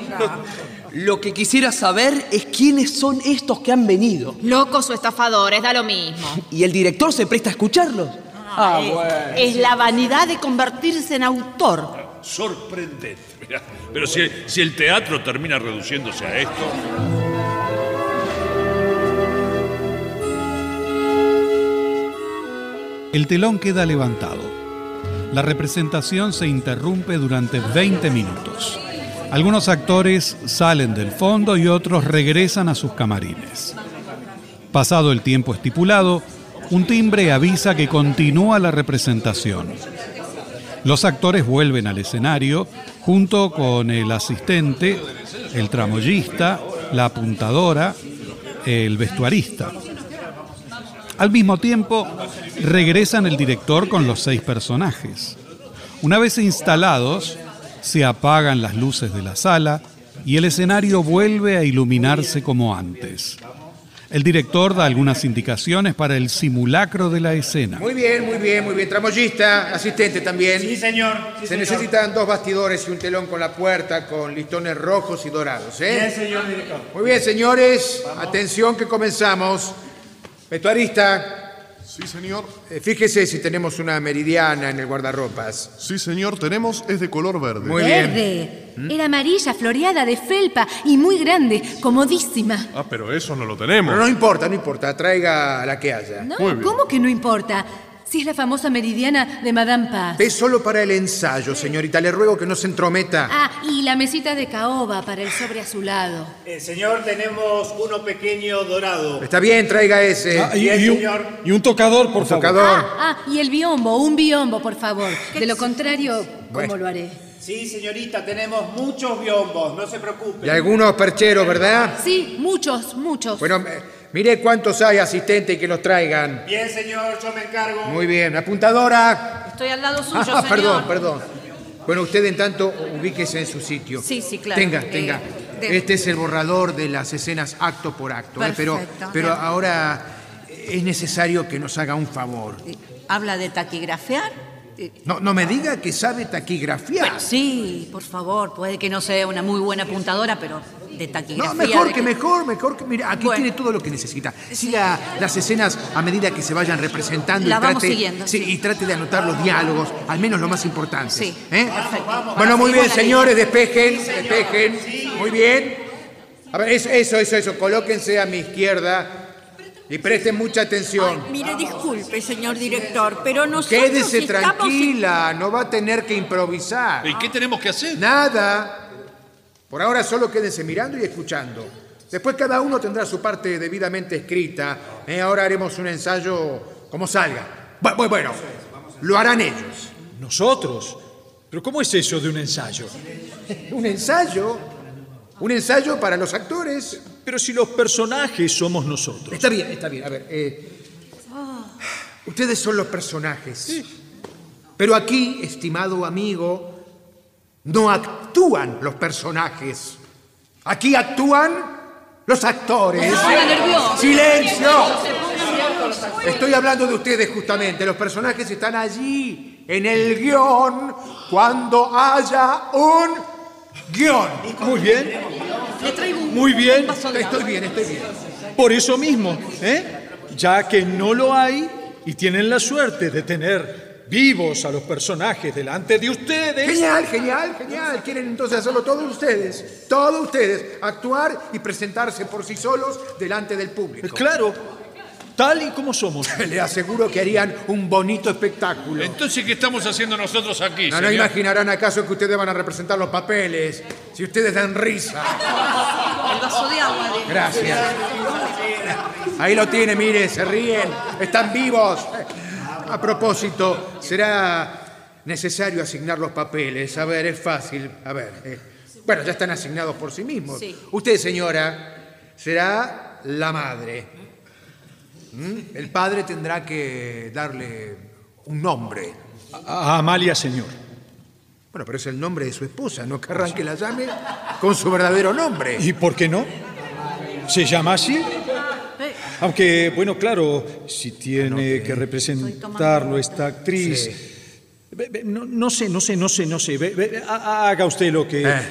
Lo que quisiera saber es quiénes son estos que han venido. Locos o estafadores, da lo mismo. ¿Y el director se presta a escucharlos? Ah, es, bueno. es la vanidad de convertirse en autor. Sorprendente. Pero si, si el teatro termina reduciéndose a esto. El telón queda levantado. La representación se interrumpe durante 20 minutos. Algunos actores salen del fondo y otros regresan a sus camarines. Pasado el tiempo estipulado, un timbre avisa que continúa la representación. Los actores vuelven al escenario junto con el asistente, el tramoyista, la apuntadora, el vestuarista. Al mismo tiempo, regresan el director con los seis personajes. Una vez instalados, se apagan las luces de la sala y el escenario vuelve a iluminarse como antes. El director da algunas indicaciones para el simulacro de la escena. Muy bien, muy bien, muy bien. Tramoyista, asistente también. Sí, señor. sí, Se señor. necesitan dos bastidores y un telón con la puerta con listones rojos y dorados, ¿eh? Bien, señor director. Muy bien, señores. Atención que comenzamos. Vestuarista, Sí, señor. eh, fíjese si tenemos una meridiana en el guardarropas. Sí, señor, tenemos, es de color verde. Muy bien. Verde. Era amarilla, floreada, de felpa y muy grande, comodísima. Ah, pero eso no lo tenemos. Pero no importa, no importa. Traiga la que haya. No, ¿cómo que no importa? Si es la famosa meridiana de Madame Paz. Es solo para el ensayo, señorita. Le ruego que no se entrometa. Ah, y la mesita de caoba para el sobre azulado. Eh, señor, tenemos uno pequeño dorado. Está bien, traiga ese. Ah, y, Bien, y un, señor. y un tocador, por favor. Tocador. Ah, y el biombo, un biombo, por favor. De lo contrario, ¿cómo Bueno. lo haré? Sí, señorita, tenemos muchos biombos, no se preocupe. Y algunos percheros, ¿verdad? Sí, muchos, muchos. Bueno, mire cuántos hay, asistente, y que los traigan. Bien, señor, yo me encargo. Muy bien. Apuntadora. Estoy al lado suyo, Ah, señor. perdón, perdón. Bueno, usted en tanto ubíquese en su sitio. Sí, sí, claro. Tenga, Eh, tenga. de- Este es el borrador de las escenas acto por acto. ¿eh? Pero, pero Bien. ahora es necesario que nos haga un favor. ¿Habla de taquigrafear? No, no me diga que sabe taquigrafiar. Bueno, sí, por favor. Puede que no sea una muy buena apuntadora, pero de taquigrafía. No, mejor de que mejor, mejor que. Mira, aquí Bueno. tiene todo lo que necesita. Siga las escenas a medida que se vayan representando. La y vamos trate, siguiendo, Sí, y trate de anotar los diálogos, al menos lo más importante. Sí, ¿eh? perfecto. Bueno, muy bien, señores, despejen, despejen. Muy bien. A ver, eso, eso, eso, eso. Colóquense a mi izquierda y presten mucha atención. Mire, disculpe, señor director, pero nosotros Quédese estamos... tranquila, no va a tener que improvisar. ¿Y qué tenemos que hacer? Nada. Por ahora solo quédense mirando y escuchando. Después cada uno tendrá su parte debidamente escrita. ¿eh? Ahora haremos un ensayo como salga. Bu- bu- Bueno, lo harán ellos. ¿Nosotros? ¿Pero cómo es eso de un ensayo? ¿Un ensayo? ¿Un ensayo para los actores? Pero si los personajes somos nosotros. Está bien, está bien. A ver, eh, ustedes son los personajes. Pero aquí, estimado amigo, no actúan los personajes. Aquí actúan los actores. ¡Silencio! Estoy hablando de ustedes justamente. Los personajes están allí, en el guion, cuando haya un guion. Muy bien, muy bien. Estoy bien, estoy bien. Por eso mismo, ¿eh? Ya que no lo hay y tienen la suerte de tener vivos a los personajes delante de ustedes. Genial, genial, genial. Quieren entonces hacerlo todos ustedes. Todos ustedes. Actuar y presentarse por sí solos delante del público. Claro, tal y como somos. Le aseguro que harían un bonito espectáculo. Entonces, ¿qué estamos haciendo nosotros aquí, No, no señor? imaginarán acaso que ustedes van a representar los papeles. Si ustedes dan risa. El vaso de agua. Gracias. Ahí lo tiene, mire, se ríen. Están vivos. A propósito, será necesario asignar los papeles. A ver, es fácil. A ver. eh, Bueno, ya están asignados por sí mismos. Sí. Usted, señora, será la madre. ¿Mm? El padre tendrá que darle un nombre. A Amalia, señor. Bueno, pero es el nombre de su esposa. No querrán que la llame con su verdadero nombre. ¿Y por qué no? ¿Se llama así? Aunque, bueno, claro, si tiene que representarlo esta actriz. No, no sé, no sé, no sé, no sé. Ve- ve, ha- Haga usted lo que. Eh.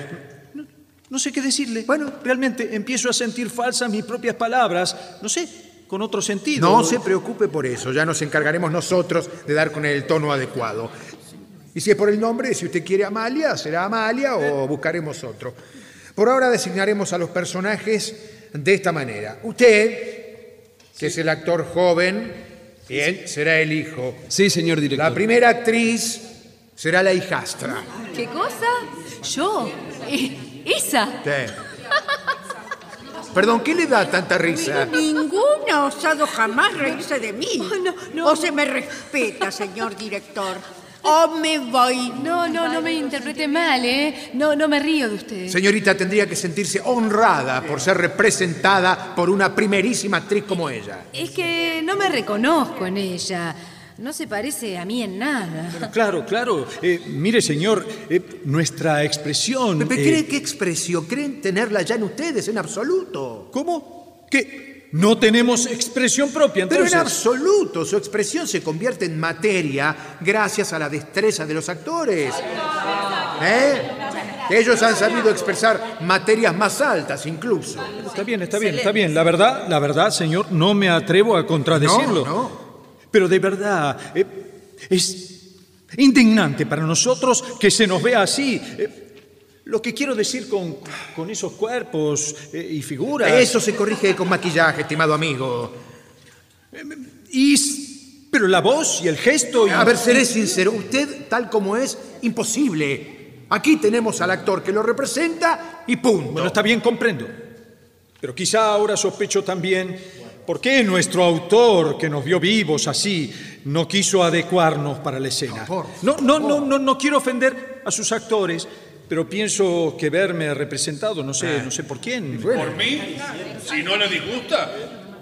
No, no sé qué decirle. Bueno, realmente empiezo a sentir falsas mis propias palabras. No sé, con otro sentido. No se preocupe por eso, ya nos encargaremos nosotros de dar con el tono adecuado. Y si es por el nombre, si usted quiere Amalia, será Amalia o buscaremos otro. Por ahora designaremos a los personajes de esta manera. Usted, que es el actor joven, él será el hijo. Sí, señor director. La primera actriz será la hijastra. ¿Qué cosa? Yo. Eh, esa. Sí. Perdón, ¿qué le da tanta risa? Ninguno ha osado jamás reírse de mí. Oh, no, no. O se me respeta, señor director. O me voy. No, no, no me interprete mal, ¿eh? No, no me río de usted. Señorita tendría que sentirse honrada por ser representada por una primerísima actriz como ella. Es que no me reconozco en ella. No se parece a mí en nada. Claro, claro. Eh, mire, señor, eh, nuestra expresión. Pepe, eh, ¿cree qué expresión? ¿Creen tenerla ya en ustedes en absoluto? ¿Cómo? ¿Qué? no tenemos expresión propia. Pero en absoluto, su expresión se convierte en materia gracias a la destreza de los actores. ¿Eh? Ellos han sabido expresar materias más altas incluso. Está bien, está bien, está bien. La verdad, la verdad, señor, no me atrevo a contradecirlo. No, Pero de verdad, eh, es indignante para nosotros que se nos vea así. Eh, lo que quiero decir con, con esos cuerpos eh, y figuras. Eso se corrige con maquillaje, estimado amigo. Y, pero la voz y el gesto. Y, A ver, seré sincero, usted tal como es, imposible. Aquí tenemos al actor que lo representa y punto. Bueno, está bien, comprendo. Pero quizá ahora sospecho también por qué nuestro autor, que nos vio vivos así, no quiso adecuarnos para la escena. No, no, no, no, no quiero ofender a sus actores, pero pienso que verme representado, no sé, no sé por quién. ¿Por mí? Si no le disgusta,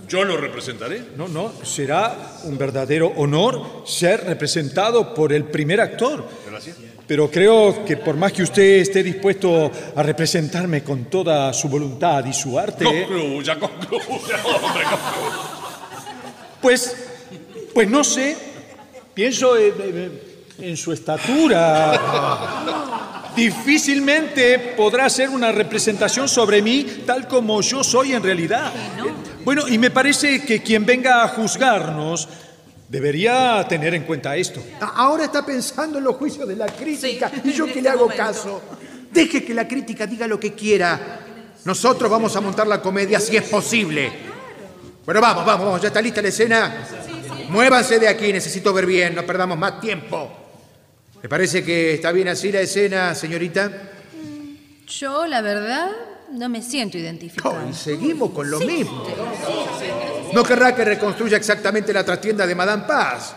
yo lo representaré. No, no, será un verdadero honor ser representado por el primer actor. Gracias. Pero creo que por más que usted esté dispuesto a representarme con toda su voluntad y su arte, Concluya, concluya, hombre, concluya. pues, pues no sé, pienso en, en- en su estatura. Difícilmente podrá ser una representación sobre mí tal como yo soy en realidad. Eh, Bueno, y me parece que quien venga a juzgarnos debería tener en cuenta esto. Ahora está pensando en los juicios de la crítica y yo que le hago caso. Deje que la crítica diga lo que quiera. Nosotros vamos a montar la comedia si es posible. Bueno, vamos, vamos, vamos, ya está lista la escena. Muévanse de aquí, necesito ver bien, no perdamos más tiempo. ¿Me parece que está bien así la escena, señorita? Yo, la verdad, no me siento identificada. Y seguimos con lo mismo. No querrá que reconstruya exactamente la trastienda de Madame Paz.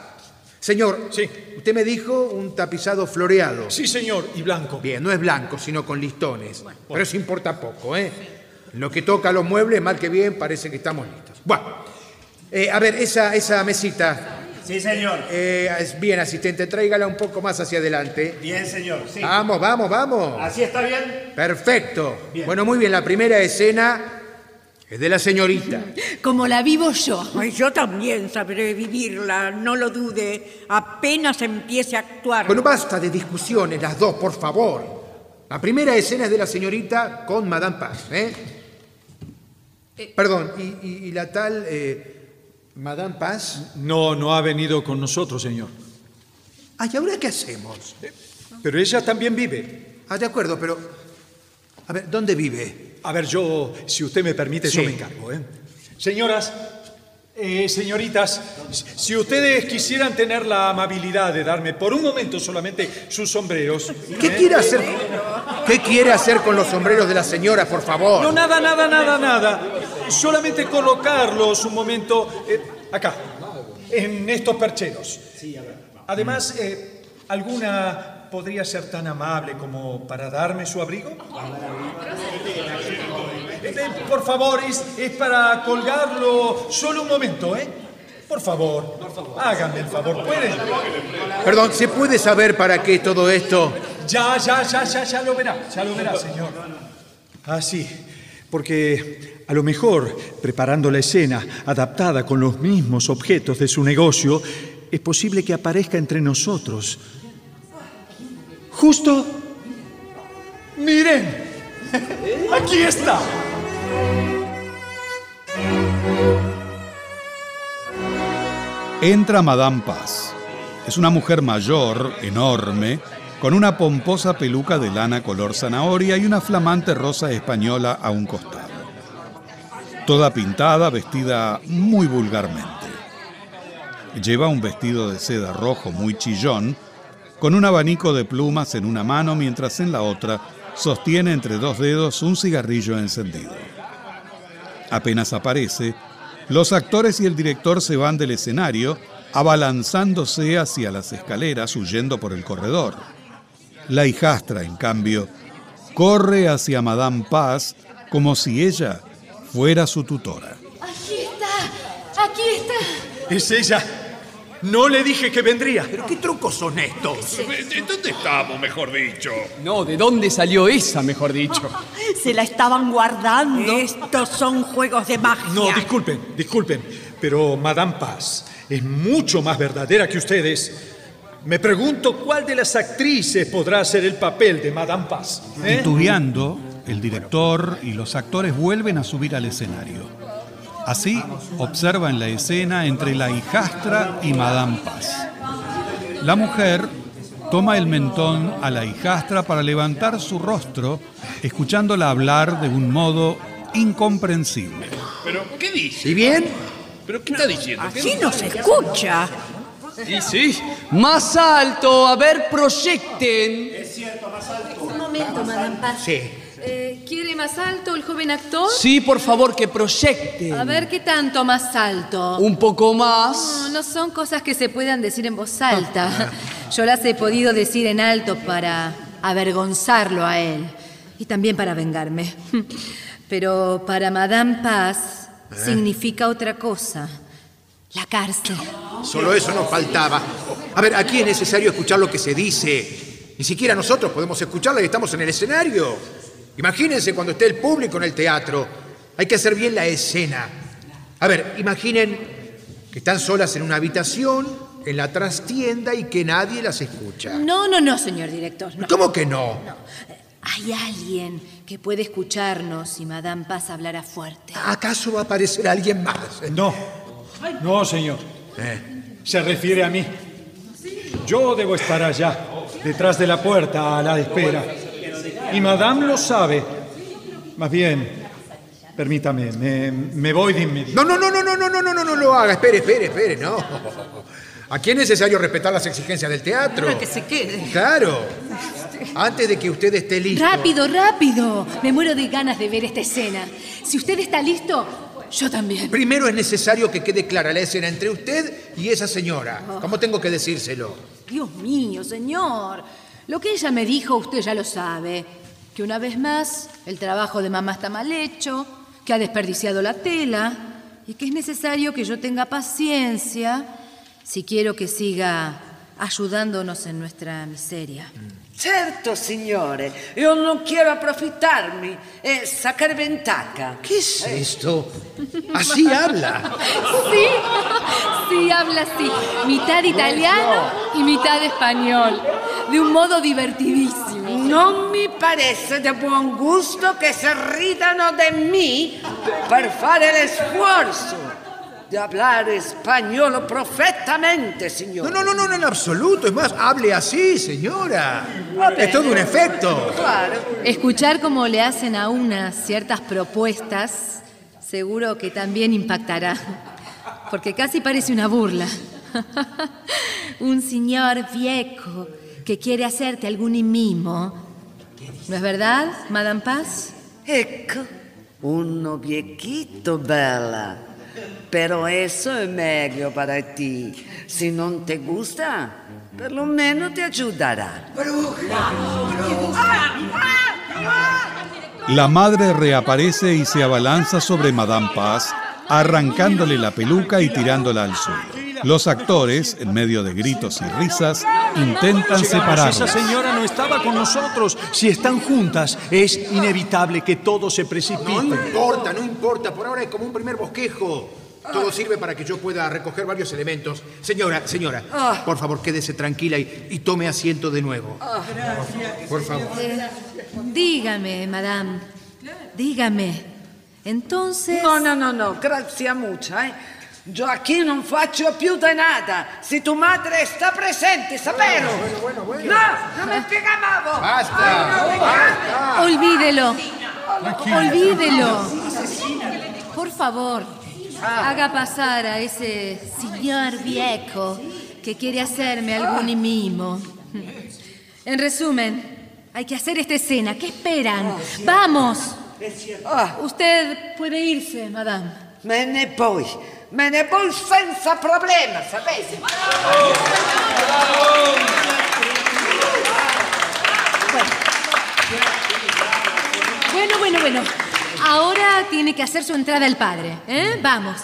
Señor, usted me dijo un tapizado floreado. Sí, señor, y blanco. Bien, no es blanco, sino con listones. Pero eso importa poco, ¿eh? Lo que toca a los muebles, mal que bien, parece que estamos listos. Bueno, eh, a ver, esa, esa mesita. Sí, señor. Eh, es bien, asistente, tráigala un poco más hacia adelante. Bien, señor. Sí. Vamos, vamos, vamos. ¿Así está bien? Perfecto. Bueno, muy bien, la primera escena es de la señorita. Como la vivo yo. Ay, yo también sabré vivirla, no lo dude. Apenas empiece a actuar. Bueno, basta de discusiones, las dos, por favor. La primera escena es de la señorita con Madame Paz, ¿eh? Perdón, y, y- y la tal eh, Madame Paz. No, no ha venido con nosotros, señor. Ay, ¿y ahora qué hacemos? Pero ella también vive. Ah, de acuerdo, pero. A ver, ¿dónde vive? A ver, yo, si usted me permite, yo me encargo. ¿eh? Señoras, eh, señoritas, si ustedes quisieran tener la amabilidad de darme por un momento solamente sus sombreros. ¿Qué ¿eh? quiere hacer? ¿Qué quiere hacer con los sombreros de la señora, por favor? No, nada, nada, nada, nada. Solamente colocarlos un momento eh, acá, en estos percheros. Además, eh, ¿alguna podría ser tan amable como para darme su abrigo? Eh, eh, por favor, es, es para colgarlo solo un momento, ¿eh? Por favor, háganme el favor, ¿pueden? Perdón, ¿se puede saber para qué todo esto? Ya, ya, ya, ya, ya lo verá, ya lo verá, señor. Ah, sí, porque a lo mejor, preparando la escena adaptada con los mismos objetos de su negocio, es posible que aparezca entre nosotros. Justo. Miren, aquí está. Entra Madame Paz. Es una mujer mayor, enorme, con una pomposa peluca de lana color zanahoria y una flamante rosa española a un costado. Toda pintada, vestida muy vulgarmente. Lleva un vestido de seda rojo muy chillón, con un abanico de plumas en una mano mientras en la otra sostiene entre dos dedos un cigarrillo encendido. Apenas aparece, los actores y el director se van del escenario, abalanzándose hacia las escaleras, huyendo por el corredor. La hijastra, en cambio, corre hacia Madame Paz como si ella fuera su tutora. Aquí está, aquí está. Es ella. No le dije que vendría. ¿Pero qué trucos son estos? ¿De dónde estamos, mejor dicho? No, ¿de dónde salió esa, mejor dicho? Se la estaban guardando. Estos son juegos de magia. No, disculpen, disculpen. Pero Madame Paz es mucho más verdadera que ustedes. Me pregunto cuál de las actrices podrá hacer el papel de Madame Paz. ¿eh? Titubeando, el director y los actores vuelven a subir al escenario. Así observan la escena entre la hijastra y Madame Paz. La mujer toma el mentón a la hijastra para levantar su rostro, escuchándola hablar de un modo incomprensible. ¿Pero qué dice? ¿Y bien? ¿Pero qué está diciendo? ¿Qué Así no se escucha. Sí, sí. Más alto, a ver, proyecten. Un momento, Madame Paz. Sí. Eh, ¿Quiere más alto el joven actor? Sí, por favor, que proyecten. A ver, ¿qué tanto más alto? Un poco No, más. no son cosas que se puedan decir en voz alta. Yo las he podido decir en alto para avergonzarlo a él y también para vengarme. Pero para Madame Paz significa otra cosa. La cárcel. Solo eso nos faltaba. A ver, aquí es necesario escuchar lo que se dice. Ni siquiera nosotros podemos escucharla y estamos en el escenario. Imagínense cuando esté el público en el teatro. Hay que hacer bien la escena. A ver, imaginen que están solas en una habitación, en la trastienda y que nadie las escucha. No, no, no, señor director. no. ¿Cómo que no? Hay alguien que puede escucharnos si Madame Paz hablara fuerte. ¿Acaso va a aparecer alguien más? No, no, señor. Eh, Se refiere a mí. Yo debo estar allá, detrás de la puerta, a la espera. Y Madame lo sabe. Más bien, permítame, me, me voy de inmediato. No, no, no, no, no, no, no, no, no, no lo haga. Espere, espere, espere, no. Aquí es necesario respetar las exigencias del teatro. Para que se quede. Claro. Antes de que usted esté listo. Rápido, rápido. Me muero de ganas de ver esta escena. Si usted está listo, yo también. Primero es necesario que quede clara la escena entre usted y esa señora. ¿Cómo tengo que decírselo? Dios mío, señor. Lo que ella me dijo, usted ya lo sabe. Que una vez más, el trabajo de mamá está mal hecho, que ha desperdiciado la tela y que es necesario que yo tenga paciencia si quiero que siga ayudándonos en nuestra miseria. Certo, signore, io non quiero approfittarmi e sacar ventaja. ¿Qué es esto? Así habla. Sí, sí, habla así. Mitad italiano y mitad español. De un modo divertidísimo. Non mi parece de buon gusto che se ridano de mí per fare l'esforzo di parlare spagnolo perfettamente, signore. No, no, no, no, en absoluto. Es más, hable así, señora. Es todo un efecto. Claro. Escuchar cómo le hacen a una ciertas propuestas, seguro que también impactará. Porque casi parece una burla. Un señor viejo que quiere hacerte algún mimo. ¿No es verdad, Madame Paz? Ecco, uno viejito bella. Pero eso es meglio para ti. Si non te gusta, perlomeno te ayudará. La madre reaparece y se abalanza sobre Madame Paz, arrancándole la peluca y tirándola al suelo. Los actores, en medio de gritos y risas, intentan Esa separarlas. señora no estaba con nosotros. Si están juntas, es inevitable que todo se No precipite. importa, no importa. Por ahora es como un primer bosquejo. Todo sirve para que yo pueda recoger varios elementos. Señora, señora, Ah. por favor, quédese tranquila y, y tome asiento de nuevo. Por favor. Eh, dígame, Madame. Dígame. Entonces. No, no, no, no, grazie mucho, eh. Io qui non faccio più di nada. Se tu madre sta presente, sapelo. No, non mi spiegavo. Basta. Olvídelo. Olvídelo. Por favor, haga pasar a ese señor viejo que quiere hacerme algún mimo. En resumen, hay que hacer esta escena. ¿Qué esperan? ¡Vamos! Usted puede irse, madame. Me ne voy. Me ne voy senza problema, sapete? Bueno, bueno, bueno. Ahora tiene que hacer su entrada el padre. ¿eh? Vamos.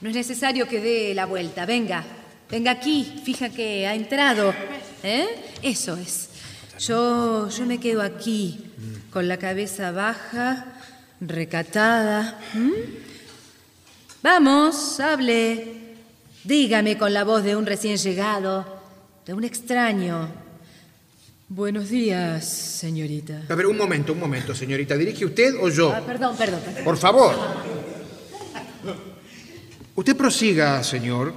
No es necesario que dé la vuelta. Venga. Venga aquí, fija que ha entrado. ¿Eh? Eso es. Yo, yo me quedo aquí, con la cabeza baja, recatada. Vamos, hable. Dígame con la voz de un recién llegado, de un extraño. Buenos días, señorita. A ver, un momento, un momento, señorita. ¿Dirige usted o yo? Ah, perdón, perdón, perdón. Por favor. Usted prosiga, señor.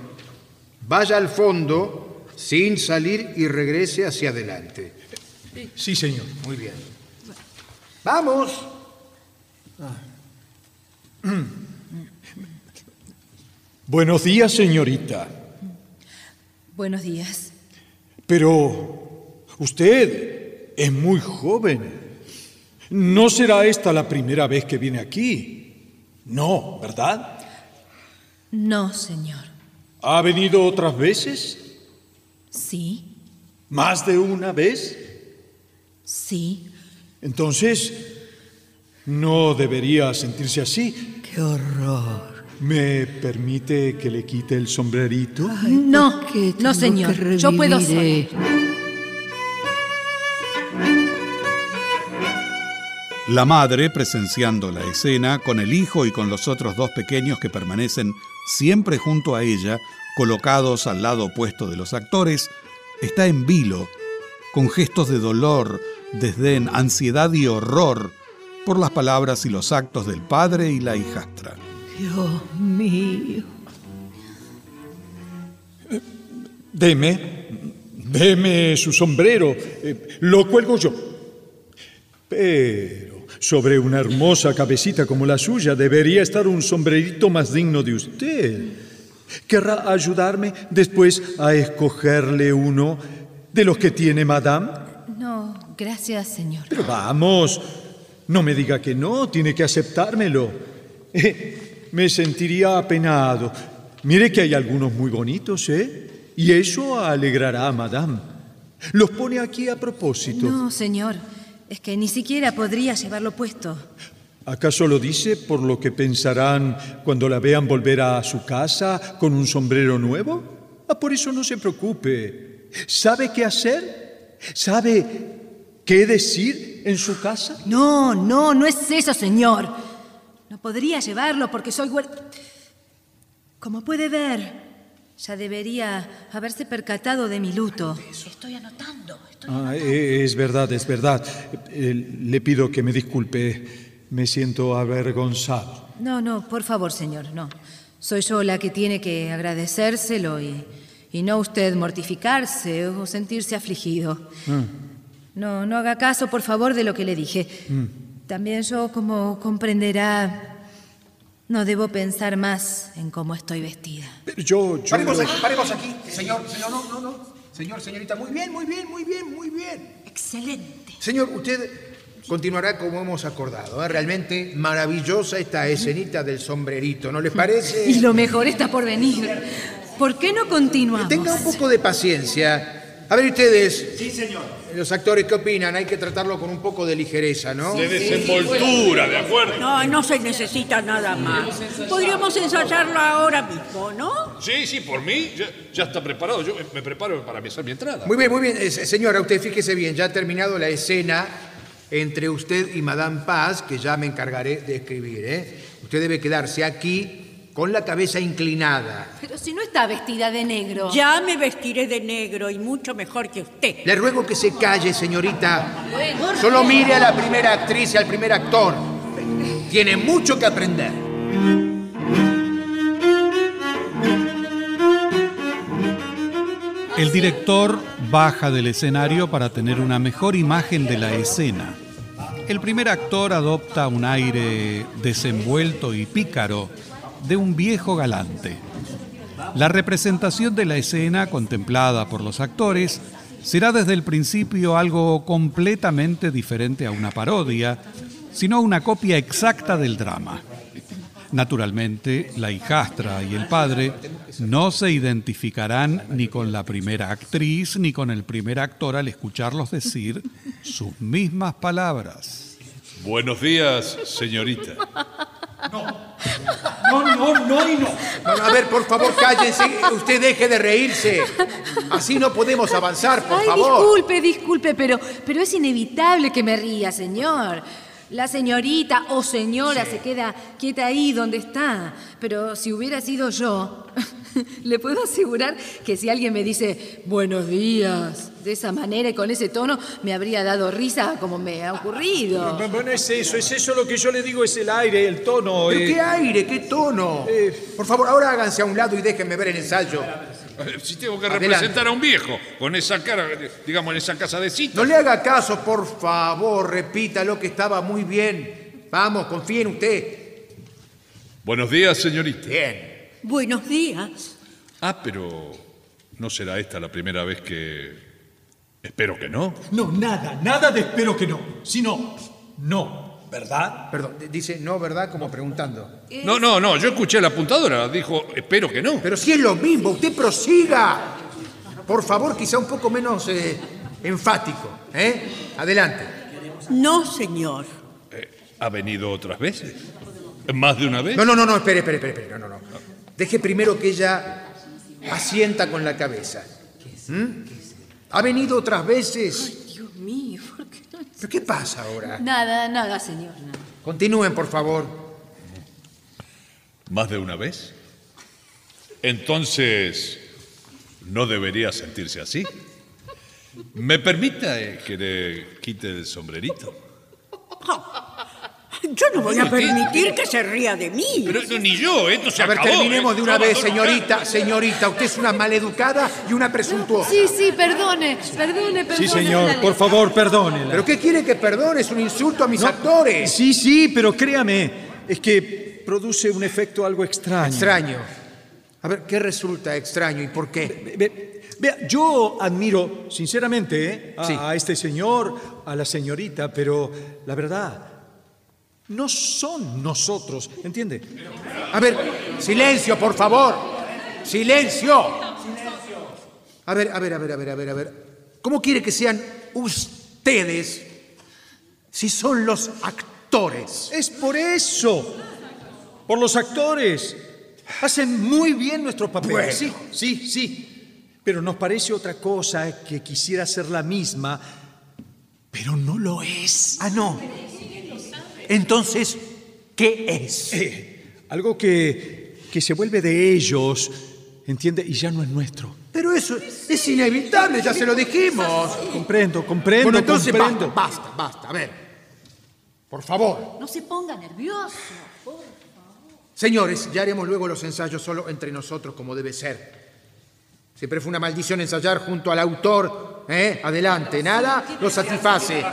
Vaya al fondo sin salir y regrese hacia adelante. Sí, señor. Muy bien. Vamos. Buenos días, señorita. Buenos días. Pero usted es muy joven. No será esta la primera vez que viene aquí. No, ¿verdad? No, señor. ¿Ha venido otras veces? Sí, ¿Más de una vez? sí. Entonces, no debería sentirse así. ¡Qué horror! ¿Me permite que le quite el sombrerito? no, no, señor. Yo puedo sola. La madre, presenciando la escena, con el hijo y con los otros dos pequeños que permanecen siempre junto a ella, colocados al lado opuesto de los actores, está en vilo, con gestos de dolor, desdén, ansiedad y horror por las palabras y los actos del padre y la hijastra. Dios mío. Deme, deme su sombrero. eh, lo cuelgo yo. Pero sobre una hermosa cabecita como la suya debería estar un sombrerito más digno de usted. ¿Querrá ayudarme después a escogerle uno de los que tiene Madame? No, gracias, señor. Pero vamos, no me diga que no, tiene que aceptármelo. Eh, me sentiría apenado. Mire que hay algunos muy bonitos, ¿eh? Y eso alegrará a Madame. Los pone aquí a propósito. No, señor. Es que ni siquiera podría llevarlo puesto. ¿Acaso lo dice por lo que pensarán cuando la vean volver a su casa con un sombrero nuevo? Ah, por eso no se preocupe. ¿Sabe qué hacer? ¿Sabe qué decir en su casa? No, no, no es eso, señor. No podría llevarlo porque soy huer... Como puede ver, ya debería haberse percatado de mi luto. Estoy anotando. Ah, eh, es verdad, es verdad. Eh, Le pido que me disculpe. Me siento avergonzado. No, no, por favor, señor, no. Soy yo la que tiene que agradecérselo y, y no usted mortificarse o sentirse afligido. Ah, No, no haga caso, por favor, de lo que le dije. mm. También yo, como comprenderá, no debo pensar más en cómo estoy vestida. Pero yo, yo... Paremos aquí, paremos aquí. Señor, señor, no, no, no. Señor, señorita, muy bien, muy bien, muy bien, muy bien. Excelente. Señor, usted continuará como hemos acordado. ¿eh? Realmente maravillosa esta escenita del sombrerito, ¿no les parece? Y lo mejor está por venir. ¿Por qué no continuamos? Tenga un poco de paciencia. A ver ustedes. Sí, señor. Los actores, ¿qué opinan? Hay que tratarlo con un poco de ligereza, ¿no? De desenvoltura, ¿de acuerdo? No, no se necesita nada más. Podríamos ensayarlo ahora mismo, ¿no? Sí, sí, por mí ya, ya está preparado. Yo me, me preparo para hacer mi entrada. Muy bien, muy bien. Eh, señora, usted fíjese bien, ya ha terminado la escena entre usted y Madame Paz, que ya me encargaré de escribir. ¿eh? Usted debe quedarse aquí con la cabeza inclinada. Pero si no está vestida de negro. Ya me vestiré de negro y mucho mejor que usted. Le ruego que se calle, señorita. Solo mire a la primera actriz y al primer actor. Tiene mucho que aprender. El director baja del escenario para tener una mejor imagen de la escena. El primer actor adopta un aire desenvuelto y pícaro de un viejo galante. La representación de la escena contemplada por los actores será desde el principio algo completamente diferente a una parodia, sino una copia exacta del drama. Naturalmente, la hijastra y el padre no se identificarán ni con la primera actriz ni con el primer actor al escucharlos decir sus mismas palabras. Buenos días, señorita. No, no, no y no. No, no, a ver, por favor, cállense. Usted deje de reírse. Así no podemos avanzar, por Ay, favor. disculpe, disculpe, pero, pero es inevitable que me ría, señor. La señorita o señora se queda quieta ahí donde está. Pero si hubiera sido yo, le puedo asegurar que si alguien me dice buenos días de esa manera y con ese tono, me habría dado risa como me ha ocurrido. Bueno, es eso, es eso lo que yo le digo, es el aire, el tono. ¿Pero eh. qué aire, qué tono? Por favor, ahora háganse a un lado y déjenme ver el ensayo. Si tengo que Adelante. representar a un viejo con esa cara, digamos, en esa casa de cita. No le haga caso, por favor, repita lo que estaba muy bien. Vamos, confíe en usted. Buenos días, señorita. Bien. Buenos días. Ah, pero ¿no será esta la primera vez que... Espero que no. No, nada, nada de espero que no. Sino, no, ¿verdad? Perdón, dice no, ¿verdad? Como preguntando. No, no, no, yo escuché la apuntadora, dijo, espero que no. Pero si es lo mismo, usted prosiga. Por favor, quizá un poco menos eh, enfático. ¿eh? Adelante. No, señor. ¿Ha venido otras veces? ¿Más de una vez? No, no, no, no, espere, espere, espere, espere, no, no, no. Deje primero que ella asienta con la cabeza. ¿Mm? ¿Ha venido otras veces? Dios mío, ¿por qué no? ¿Pero qué pasa ahora? Nada, nada, señor. nada. Continúen, por favor. ¿Más de una vez? Entonces, ¿no debería sentirse así? ¿Me permita eh, que le quite el sombrerito? Yo no voy a permitir que se ría de mí. Pero no, ni yo, esto se A ver, acabó. terminemos ¿eh? de una No, vez, no, no, señorita, señorita. Usted es una maleducada y una presuntuosa. Sí, sí, perdone, perdone, perdone. Sí, señor, por favor, perdónela. ¿Pero qué quiere que perdone? Es un insulto a mis actores. Sí, sí, pero créame, es que produce un efecto algo extraño. Extraño. A ver, ¿qué resulta extraño y por qué? Ve- Vea, yo admiro sinceramente ¿eh? a, Sí. a este señor, a la señorita, pero la verdad, no son nosotros, ¿entiende? A ver, silencio, por favor. Silencio. A ver, a ver, a ver, a ver, a ver, a ver. ¿Cómo quiere que sean ustedes si son los actores? Es por eso, por los actores. Hacen muy bien nuestro papel. Bueno. Sí, sí, sí. Pero nos parece otra cosa que quisiera ser la misma, pero no lo es. Ah, no. Entonces, ¿qué es? Eh, algo que, que se vuelve de ellos, ¿entiende? Y ya no es nuestro. Pero eso es inevitable, ya se lo dijimos. Comprendo, comprendo, Bueno, entonces comprendo. basta, basta, basta. A ver, por favor. No se ponga nervioso. Señores, ya haremos luego los ensayos solo entre nosotros como debe ser. Siempre fue una maldición ensayar junto al autor. ¿eh? Adelante, nada lo satisface.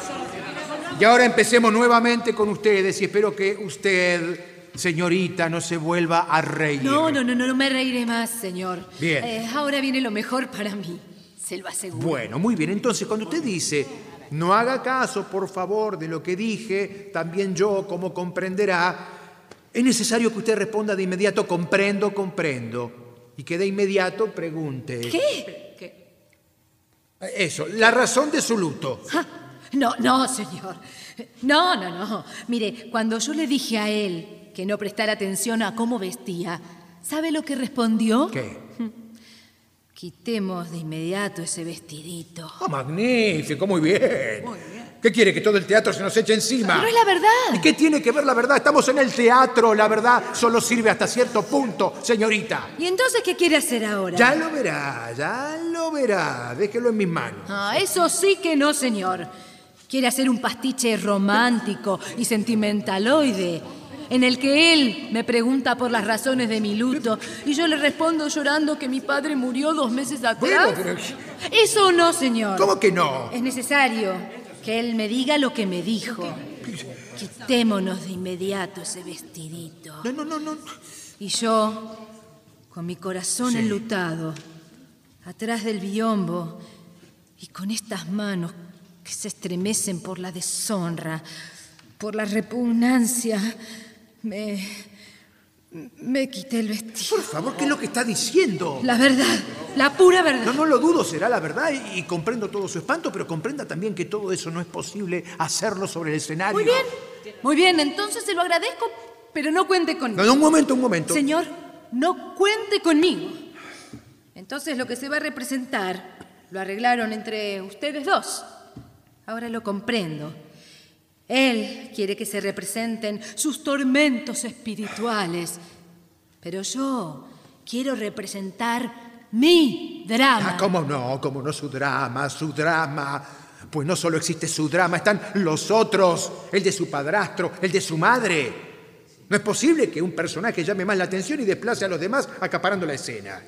Y ahora empecemos nuevamente con ustedes y espero que usted, señorita, no se vuelva a reír. No, no, no, no, no me reiré más, señor. Bien. Eh, ahora viene lo mejor para mí, se lo aseguro. Bueno, muy bien. Entonces, cuando usted dice, no haga caso, por favor, de lo que dije, también yo, como comprenderá, es necesario que usted responda de inmediato, comprendo, comprendo. Y que de inmediato pregunte. ¿Qué? Eso, la razón de su luto. Ja, No, no, señor. No, no, no. Mire, cuando yo le dije a él que no prestara atención a cómo vestía, ¿sabe lo que respondió? ¿Qué? Quitemos de inmediato ese vestidito. Ah, magnífico, muy bien. ¿Qué quiere? ¿Que todo el teatro se nos eche encima? Pero es la verdad. ¿Y qué tiene que ver la verdad? Estamos en el teatro, la verdad solo sirve hasta cierto punto, señorita. ¿Y entonces qué quiere hacer ahora? Ya lo verá, ya lo verá. Déjelo en mis manos. Ah, eso sí que no, señor. Quiere hacer un pastiche romántico y sentimentaloide, en el que él me pregunta por las razones de mi luto y yo le respondo llorando que mi padre murió dos meses atrás. Bueno, pero- Eso no, señor. ¿Cómo que no? Es necesario que él me diga lo que me dijo. Quitémonos de inmediato ese vestidito. No, no, no, no. Y yo, con mi corazón Sí. enlutado, atrás del biombo y con estas manos que se estremecen por la deshonra, por la repugnancia, me. me quité el vestido. Por favor, ¿qué es lo que está diciendo? La verdad, la pura verdad. No, no lo dudo, será la verdad y, y comprendo todo su espanto, pero comprenda también que todo eso no es posible hacerlo sobre el escenario. Muy bien, muy bien, entonces se lo agradezco, Pero no cuente conmigo. No, no, un momento, un momento. Señor, no cuente conmigo. Entonces lo que se va a representar lo arreglaron entre ustedes dos. Ahora lo comprendo. Él quiere que se representen sus tormentos espirituales, pero yo quiero representar mi drama. Ah, ¿Cómo no? ¿Cómo no su drama? Su drama. Pues no solo existe su drama, están los otros, el de su padrastro, el de su madre. No es posible que un personaje llame más la atención y desplace a los demás acaparando la escena.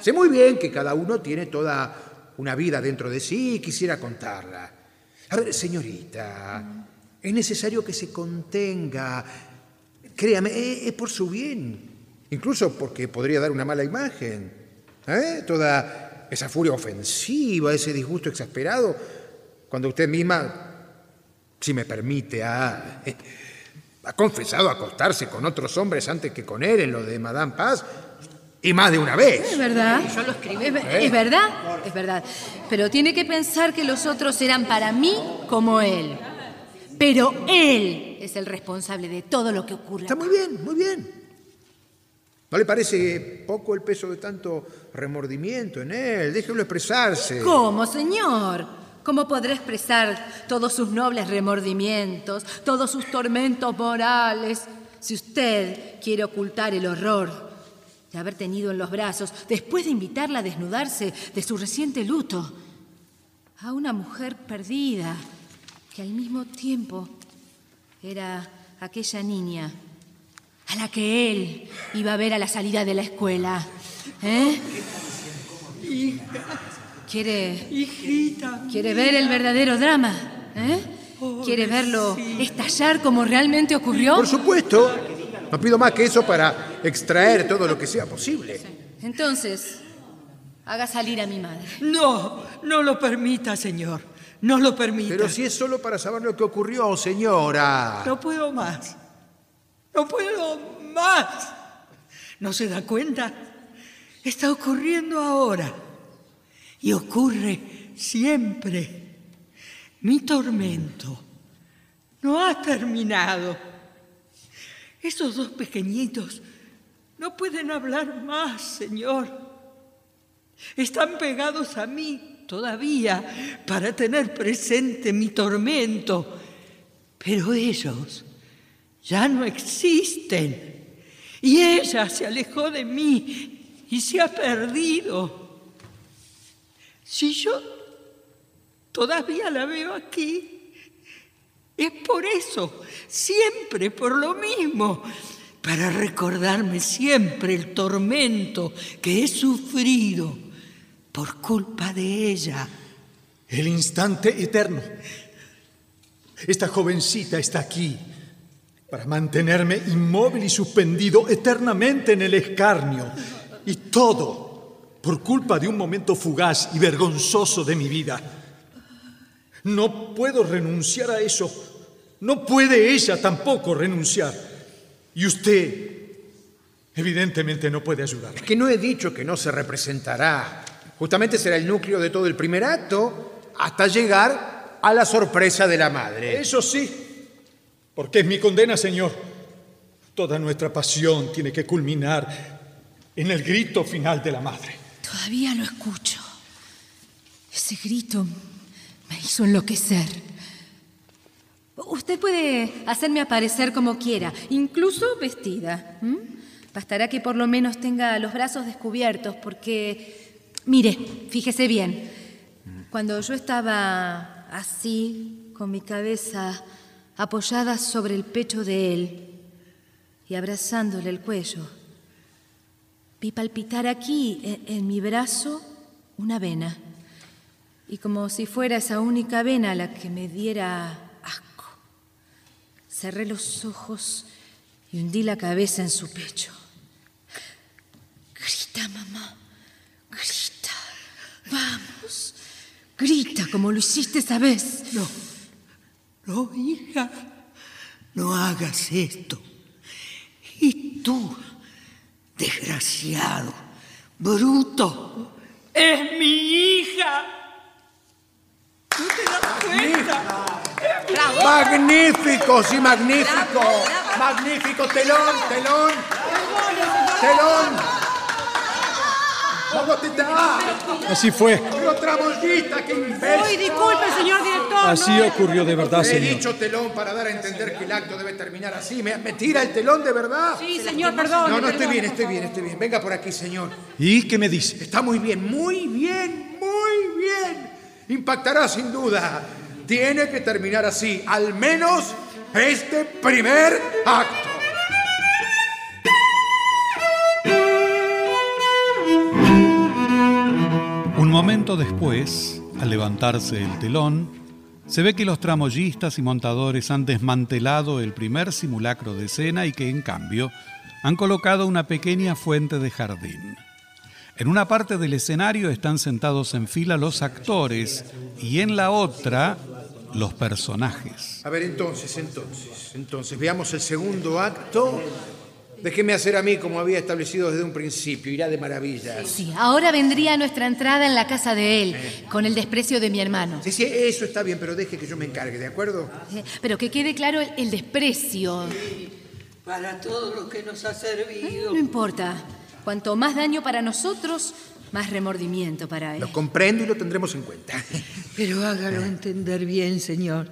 Sé muy bien que cada uno tiene toda una vida dentro de sí y quisiera contarla. A ver, señorita, es necesario que se contenga. Créame, es, es por su bien. Incluso porque podría dar una mala imagen. ¿Eh? Toda esa furia ofensiva, ese disgusto exasperado, cuando usted misma, si me permite, ha, ha confesado acostarse con otros hombres antes que con él en lo de Madame Paz, y más de una vez. Es verdad. Yo lo escribí. Es, ve- ¿Eh? es verdad, es verdad. Pero tiene que pensar que los otros eran para mí como él. Pero él es el responsable de todo lo que ocurre. Está muy bien, muy bien. ¿No le parece poco el peso de tanto remordimiento en él? Déjelo expresarse. ¿Cómo, señor? ¿Cómo podrá expresar todos sus nobles remordimientos, todos sus tormentos morales, si usted quiere ocultar el horror de haber tenido en los brazos, después de invitarla a desnudarse de su reciente luto, a una mujer perdida, que al mismo tiempo era aquella niña a la que él iba a ver a la salida de la escuela? ¿Eh? ¿Quiere, Hijita. ¿Quiere ver el verdadero drama? ¿Eh? ¿Quiere verlo estallar como realmente ocurrió? Por supuesto. No pido más que eso para extraer todo lo que sea posible. Entonces, haga salir a mi madre. No, no lo permita, señor. No lo permita. Pero si es solo para saber lo que ocurrió, señora. No puedo más. No puedo más. ¿No se da cuenta? Está ocurriendo ahora. Y ocurre siempre. Mi tormento no ha terminado. Esos dos pequeñitos no pueden hablar más, Señor. Están pegados a mí todavía para tener presente mi tormento. Pero ellos ya no existen. Y ella se alejó de mí y se ha perdido. Si yo todavía la veo aquí, es por eso, siempre por lo mismo, para recordarme siempre el tormento que he sufrido por culpa de ella. El instante eterno. Esta jovencita está aquí para mantenerme inmóvil y suspendido eternamente en el escarnio. Y todo por culpa de un momento fugaz y vergonzoso de mi vida. No puedo renunciar a eso. No puede ella tampoco renunciar. Y usted, evidentemente, no puede ayudarme. Que no he dicho que no se representará. Justamente será el núcleo de todo el primer acto hasta llegar a la sorpresa de la madre. Eso sí, porque es mi condena, Señor. Toda nuestra pasión tiene que culminar en el grito final de la madre. Todavía lo escucho. Ese grito hizo enloquecer. Usted puede hacerme aparecer como quiera, incluso vestida. Bastará que por lo menos tenga los brazos descubiertos, porque, mire, fíjese bien, cuando yo estaba así, con mi cabeza apoyada sobre el pecho de él y abrazándole el cuello, vi palpitar aquí, en, en mi brazo, una vena. Y como si fuera esa única vena la que me diera asco, cerré los ojos y hundí la cabeza en su pecho. Grita, mamá, grita. Vamos, grita como lo hiciste esa vez. No, no, hija, no hagas esto. Y tú, desgraciado, bruto, es mi hija. ¿No te das cuenta? Magnífico, sí, magnífico. Magnífico telón, telón. Telón. ¿Cómo te da? Así fue. Pero tramoyista, qué imbécil. Uy, disculpe, señor director. Así no. ocurrió de verdad, He señor. dicho telón para dar a entender que el acto debe terminar así. ¿Me, me tira el telón de verdad? Sí, señor, perdón. No, no, estoy bien, estoy bien, estoy bien. Venga por aquí, señor. ¿Y qué me dice? Está muy bien, muy bien, muy bien. Impactará sin duda. Tiene que terminar así, al menos este primer acto. Un momento después, al levantarse el telón, se ve que los tramoyistas y montadores han desmantelado el primer simulacro de escena y que, en cambio, han colocado una pequeña fuente de jardín. En una parte del escenario están sentados en fila los actores y en la otra los personajes. A ver, entonces, entonces, entonces, veamos el segundo acto. Déjeme hacer a mí como había establecido desde un principio, irá de maravillas. Sí, ahora vendría nuestra entrada en la casa de él, con el desprecio de mi hermano. Sí, sí, eso está bien, pero deje que yo me encargue, ¿de acuerdo? Eh, Pero que quede claro el, el desprecio. Para todo lo que nos ha servido. No importa. Cuanto más daño para nosotros, más remordimiento para él. Lo comprendo y lo tendremos en cuenta. Pero hágalo entender bien, señor.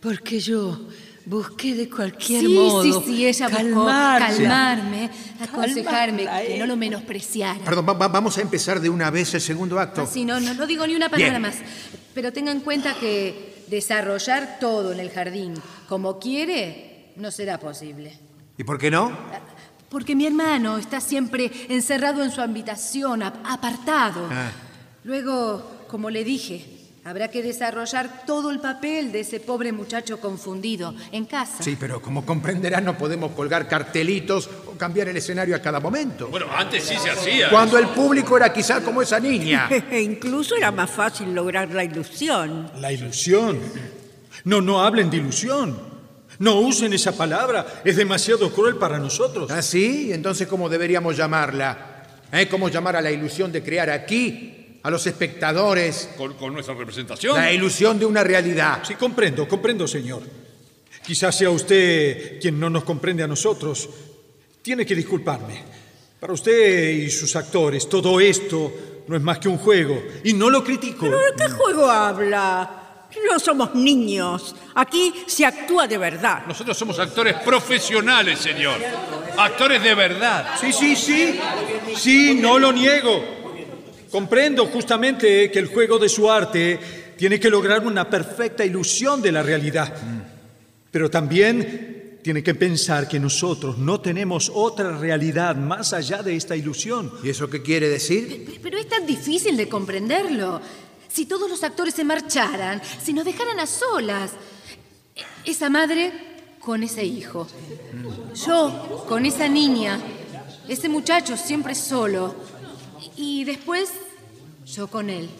Porque yo busqué de cualquier sí, modo. sí, sí, ella buscó calmarme, aconsejarme Calmarla, que no lo menospreciara. Perdón, va- va- vamos a empezar de una vez el segundo acto. Así, no, no, no digo ni una palabra Bien. más. Pero tenga en cuenta que desarrollar todo en el jardín como quiere no será posible. ¿Y por qué no? Porque mi hermano está siempre encerrado en su habitación, ap- apartado. Ah. Luego, como le dije, habrá que desarrollar todo el papel de ese pobre muchacho confundido en casa. Sí, pero como comprenderá, no podemos colgar cartelitos o cambiar el escenario a cada momento. Bueno, antes sí se hacía. Cuando el público era quizá como esa niña. Incluso era más fácil lograr la ilusión. La ilusión. No, no hablen de ilusión. No usen esa palabra. Es demasiado cruel para nosotros. ¿Ah, sí? Entonces, ¿cómo deberíamos llamarla? ¿Eh? ¿Cómo llamar a la ilusión de crear aquí, a los espectadores, Con, con nuestra representación. la ilusión de una realidad? Sí, comprendo, comprendo, señor. Quizás sea usted quien no nos comprende a nosotros. Tiene que disculparme. Para usted y sus actores, todo esto no es más que un juego. Y no lo critico. ¿Pero de qué juego habla? No somos niños. Aquí se actúa de verdad. Nosotros somos actores profesionales, señor. Actores de verdad. Sí, sí, sí. Sí, no lo niego. Comprendo justamente que el juego de su arte tiene que lograr una perfecta ilusión de la realidad. Pero también tiene que pensar que nosotros no tenemos otra realidad más allá de esta ilusión. ¿Y eso qué quiere decir? Pero es tan difícil de comprenderlo. Si todos los actores se marcharan, si nos dejaran a solas. Esa madre con ese hijo. Yo con esa niña. Ese muchacho siempre solo. Y después yo con él.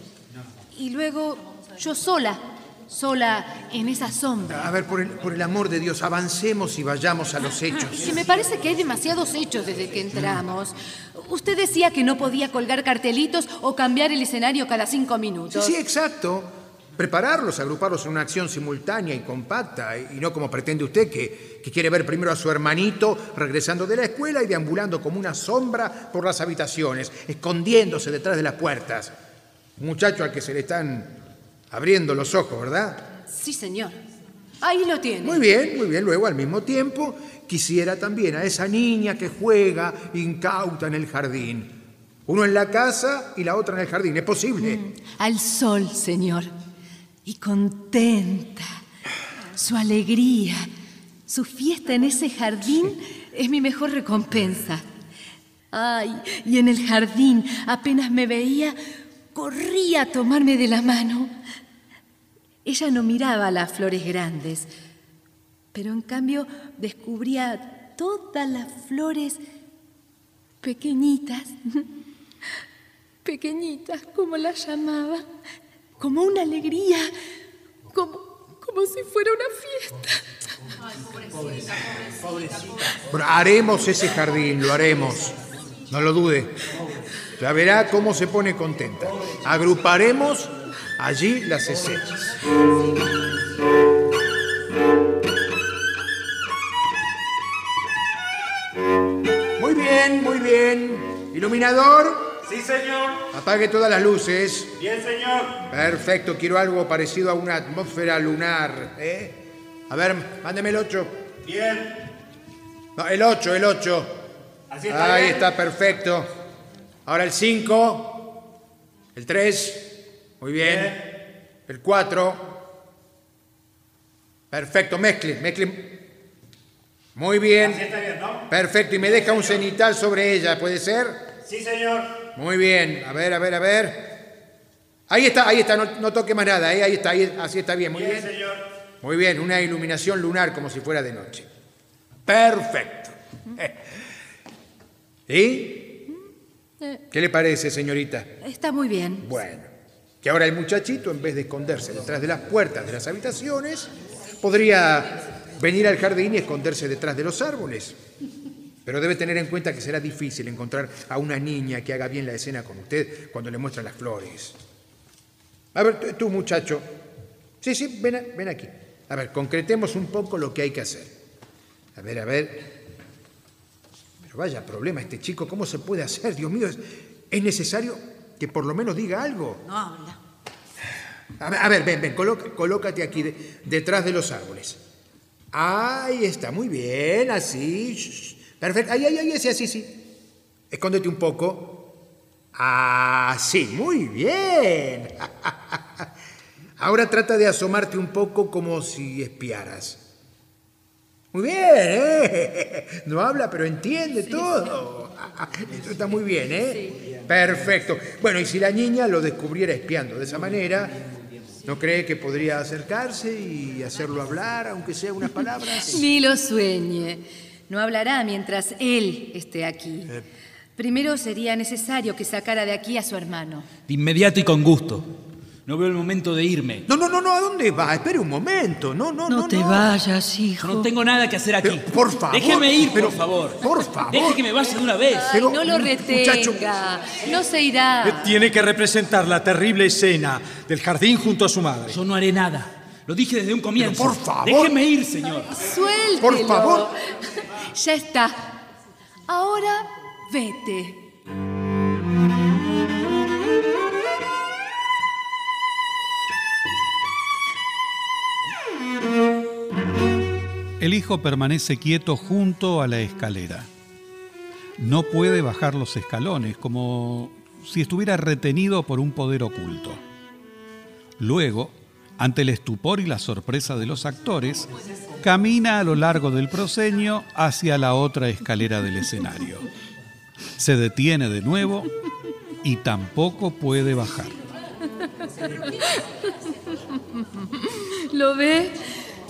Y luego yo sola. Sola en esa sombra. A ver, por el, por el amor de Dios, avancemos y vayamos a los hechos. Que me parece que hay demasiados hechos desde que entramos. Usted decía que no podía colgar cartelitos o cambiar el escenario cada cinco Sí, minutos. sí, exacto. Prepararlos, agruparlos en una acción simultánea y compacta, y no como pretende usted, que, que quiere ver primero a su hermanito regresando de la escuela y deambulando como una sombra por las habitaciones, escondiéndose detrás de las puertas. Un muchacho al que se le están abriendo los ojos, ¿verdad? Sí, señor. Ahí lo tiene. Muy bien, muy bien. Luego, al mismo tiempo, quisiera también a esa niña que juega incauta en el jardín. Uno en la casa y la otra en el jardín. ¿Es posible? Al sol, señor. Y contenta. Su alegría, su fiesta en ese jardín es mi mejor recompensa. Ay, y en el jardín, apenas me veía, corría a tomarme de la mano. Ella no miraba las flores grandes, pero en cambio descubría todas las flores pequeñitas, pequeñitas, como las llamaba, como una alegría, como, como si fuera una fiesta. Pero haremos ese jardín, lo haremos. No lo dude. Ya verá cómo se pone contenta. Agruparemos allí las escenas. Muy bien, muy bien. Iluminador. Sí, señor. Apague todas las luces. Bien, señor. Perfecto, quiero algo parecido a una atmósfera lunar. ¿eh? A ver, mándeme el 8. Bien. No, el 8, el 8. Así está. Ahí bien. está, perfecto. Ahora el 5, el 3. Muy bien. El 4. Perfecto, mezcle, mezcle. Muy bien. Así está bien, ¿no? Perfecto, y me deja un cenital sobre ella, ¿puede ser? Sí, señor. Muy bien. A ver, a ver, a ver. Ahí está, ahí está, no, no toque más nada, ¿eh? ahí está, ahí, así está bien, muy Bien, bien. señor. Muy bien, una iluminación lunar como si fuera de noche. Perfecto. ¿Y? Eh, ¿Qué le parece, señorita? está muy bien. Bueno, que ahora el muchachito, en vez de esconderse detrás de las puertas de las habitaciones, podría venir al jardín y esconderse detrás de los árboles. Pero debe tener en cuenta que será difícil encontrar a una niña que haga bien la escena con usted cuando le muestran las flores. A ver, tú, muchacho. Sí, sí, ven, ven aquí. A ver, concretemos un poco lo que hay que hacer. A ver, a ver. Pero vaya problema este chico, ¿cómo se puede hacer? Dios mío, es necesario que por lo menos diga algo. No habla. A ver, a ver, ven, ven, colóca- colócate aquí de- detrás de los árboles. Ahí está, muy bien, así. Perfecto, ahí, ahí, ahí, así, así, sí. Escóndete un poco. Así, muy bien. Ahora trata de asomarte un poco como si espiaras. Muy bien, ¿eh? No habla, pero entiende todo. Esto está muy bien, ¿eh? Perfecto. Bueno, y si la niña lo descubriera espiando de esa manera, ¿no cree que podría acercarse y hacerlo hablar, aunque sea unas palabras? Ni lo sueñe. No hablará mientras él esté aquí. Primero sería necesario que sacara de aquí a su hermano. De inmediato y con gusto. No veo el momento de irme. No, no, no, no, ¿a dónde va? Espere un momento. No, no, no. No te vayas, hijo. No tengo nada que hacer aquí. por favor. Déjeme ir, pero- por favor. Por favor. Deje que me vaya de una vez. Ay, no lo retenga. No se irá. Tiene que representar la terrible escena del jardín junto a su madre. Yo no haré nada. Lo dije desde un comienzo. por favor. Déjeme ir, señor. Suéltelo. Por favor. Ya está. Ahora vete. El hijo permanece quieto junto a la escalera. No puede bajar los escalones, como si estuviera retenido por un poder oculto. Luego, ante el estupor y la sorpresa de los actores, camina a lo largo del proscenio hacia la otra escalera del escenario. Se detiene de nuevo y tampoco puede bajar. ¿Lo ve?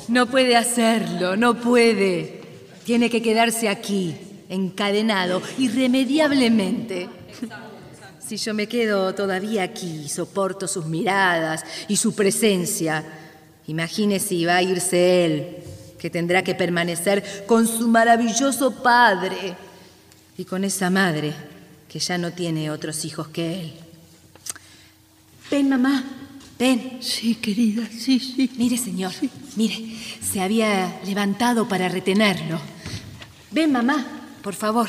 No puede hacerlo, no puede. Tiene que quedarse aquí, encadenado, irremediablemente. Si yo me quedo todavía aquí soporto sus miradas y su presencia, imagine si va a irse él, que tendrá que permanecer con su maravilloso padre y con esa madre que ya no tiene otros hijos que él. Ven, mamá, ven. Sí, querida, sí, sí. Mire, señor, mire, se había levantado para retenerlo. Ven, mamá, por favor.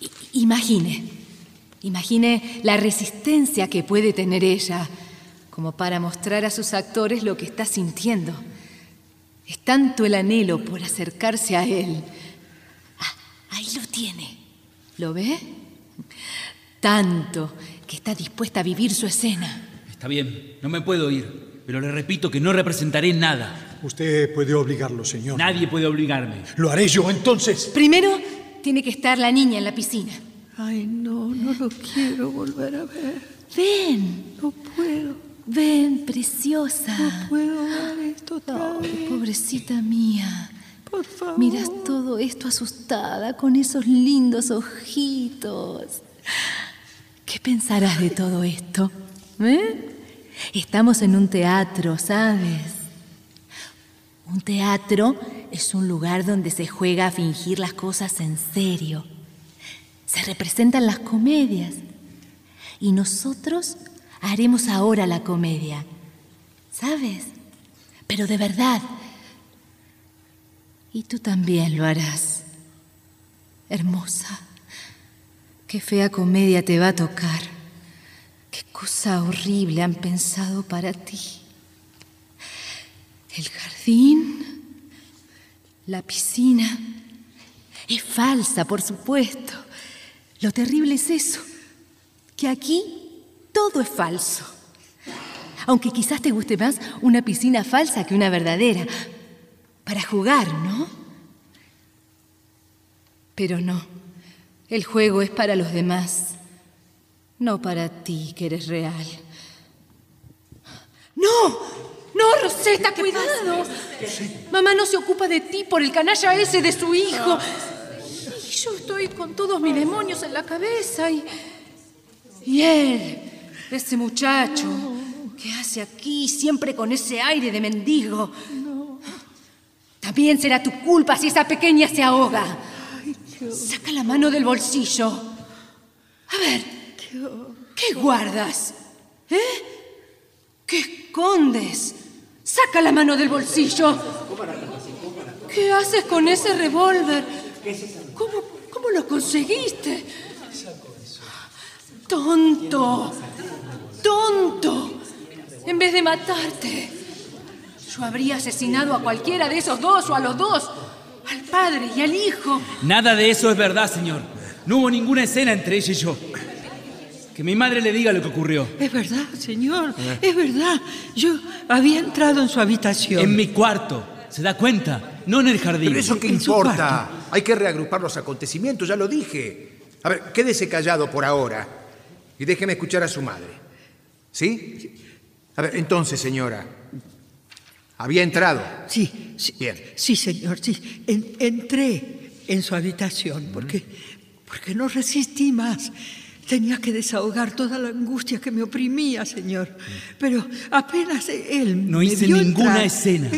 I- Imagine, imagine la resistencia que puede tener ella como para mostrar a sus actores lo que está sintiendo. Es tanto el anhelo por acercarse a él. Ah, ahí lo tiene. ¿Lo ve? Tanto que está dispuesta a vivir su escena. Está bien, no me puedo ir. Pero le repito que no representaré nada. Usted puede obligarlo, señor. Nadie puede obligarme. Lo haré yo entonces. Primero tiene que estar la niña en la piscina. Ay, no, no lo quiero volver a ver. Ven. No puedo. Ven, preciosa. No puedo ver esto otra Ay, vez. pobrecita mía. Por favor. Miras todo esto asustada con esos lindos ojitos. ¿Qué pensarás de todo esto? ¿Eh? Estamos en un teatro, ¿sabes? Un teatro es un lugar donde se juega a fingir las cosas en serio. Se representan las comedias. Y nosotros haremos ahora la comedia. ¿Sabes? Pero de verdad. Y tú también lo harás. Hermosa. Qué fea comedia te va a tocar. Qué cosa horrible han pensado para ti. El jardín, la piscina. Es falsa, por supuesto. Lo terrible es eso, que aquí todo es falso. Aunque quizás te guste más una piscina falsa que una verdadera. Para jugar, ¿no? Pero no. El juego es para los demás, no para ti que eres real. ¡No! ¡No, Rosetta, cuidado! Mamá no se ocupa de ti por el canalla ese de su hijo. Y yo estoy con todos mis demonios en la cabeza y. Y él, ese muchacho, ¿qué hace aquí siempre con ese aire de mendigo? También será tu culpa si esa pequeña se ahoga. Saca la mano del bolsillo. A ver, ¿qué guardas? ¿Eh? ¿Qué escondes? Saca la mano del bolsillo. ¿Qué haces con ese revólver? ¿Cómo, cómo lo conseguiste? Tonto. Tonto. En vez de matarte, yo habría asesinado a cualquiera de esos dos o a los dos. Al padre y al hijo. Nada de eso es verdad, señor. No hubo ninguna escena entre ella y yo. Que mi madre le diga lo que ocurrió. Es verdad, señor, es verdad. Yo había entrado en su habitación. En mi cuarto. ¿Se da cuenta? No en el jardín. Pero eso qué En importa. Hay que reagrupar los acontecimientos, ya lo dije. A ver, quédese callado por ahora y déjeme escuchar a su madre. ¿Sí? A ver, entonces, señora, había entrado. Sí, sí. Bien. Sí, señor, sí. En- entré en su habitación porque, porque no resistí más. Tenía que desahogar toda la angustia que me oprimía, señor. Pero apenas él No me hice vio ninguna entrar- escena.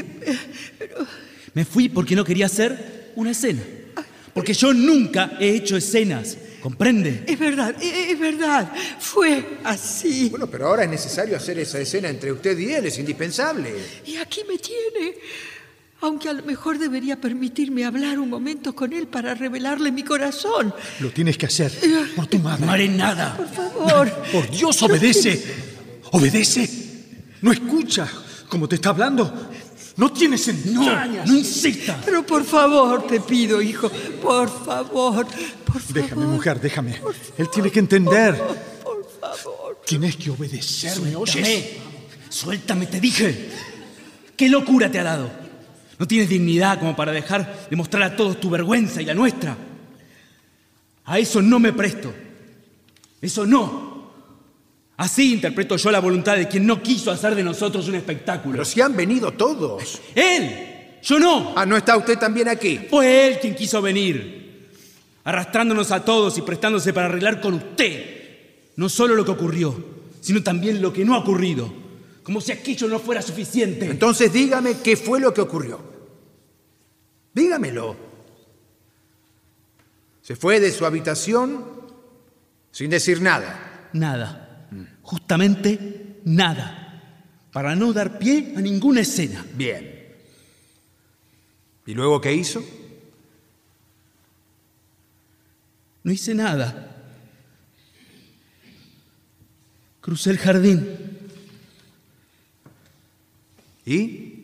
Me fui porque no quería hacer una escena. Porque yo nunca he hecho escenas. ¿Comprende? Es verdad, e- es verdad. Fue así. Bueno, pero ahora es necesario hacer esa escena entre usted y él, es indispensable. Y aquí me tiene. Aunque a lo mejor debería permitirme hablar un momento con él para revelarle mi corazón. Lo tienes que hacer por tu madre. No haré nada. Por favor. Por Dios, obedece. Obedece. No escucha cómo te está hablando. No tienes entrañas. No insista. Pero por favor, te pido, hijo. Por favor. Por favor. Déjame, mujer, déjame. Él tiene que entender. Por favor. Tienes que obedecerme, ¿oyes? Suéltame. Suéltame, te dije. ¿Qué locura te ha dado? No tienes dignidad como para dejar de mostrar a todos tu vergüenza y la nuestra. A eso no me presto. Eso no. Así interpreto yo la voluntad de quien no quiso hacer de nosotros un espectáculo. Pero si han venido todos. Él. Yo no. Ah, ¿no está usted también aquí? Fue él quien quiso venir, arrastrándonos a todos y prestándose para arreglar con usted no solo lo que ocurrió, sino también lo que no ha ocurrido, como si aquello no fuera suficiente. Entonces dígame qué fue lo que ocurrió. Dígamelo. Se fue de su habitación sin decir nada. Nada, justamente nada, para no dar pie a ninguna escena. Bien. ¿Y luego qué hizo? No hice nada. Crucé el jardín. ¿Y?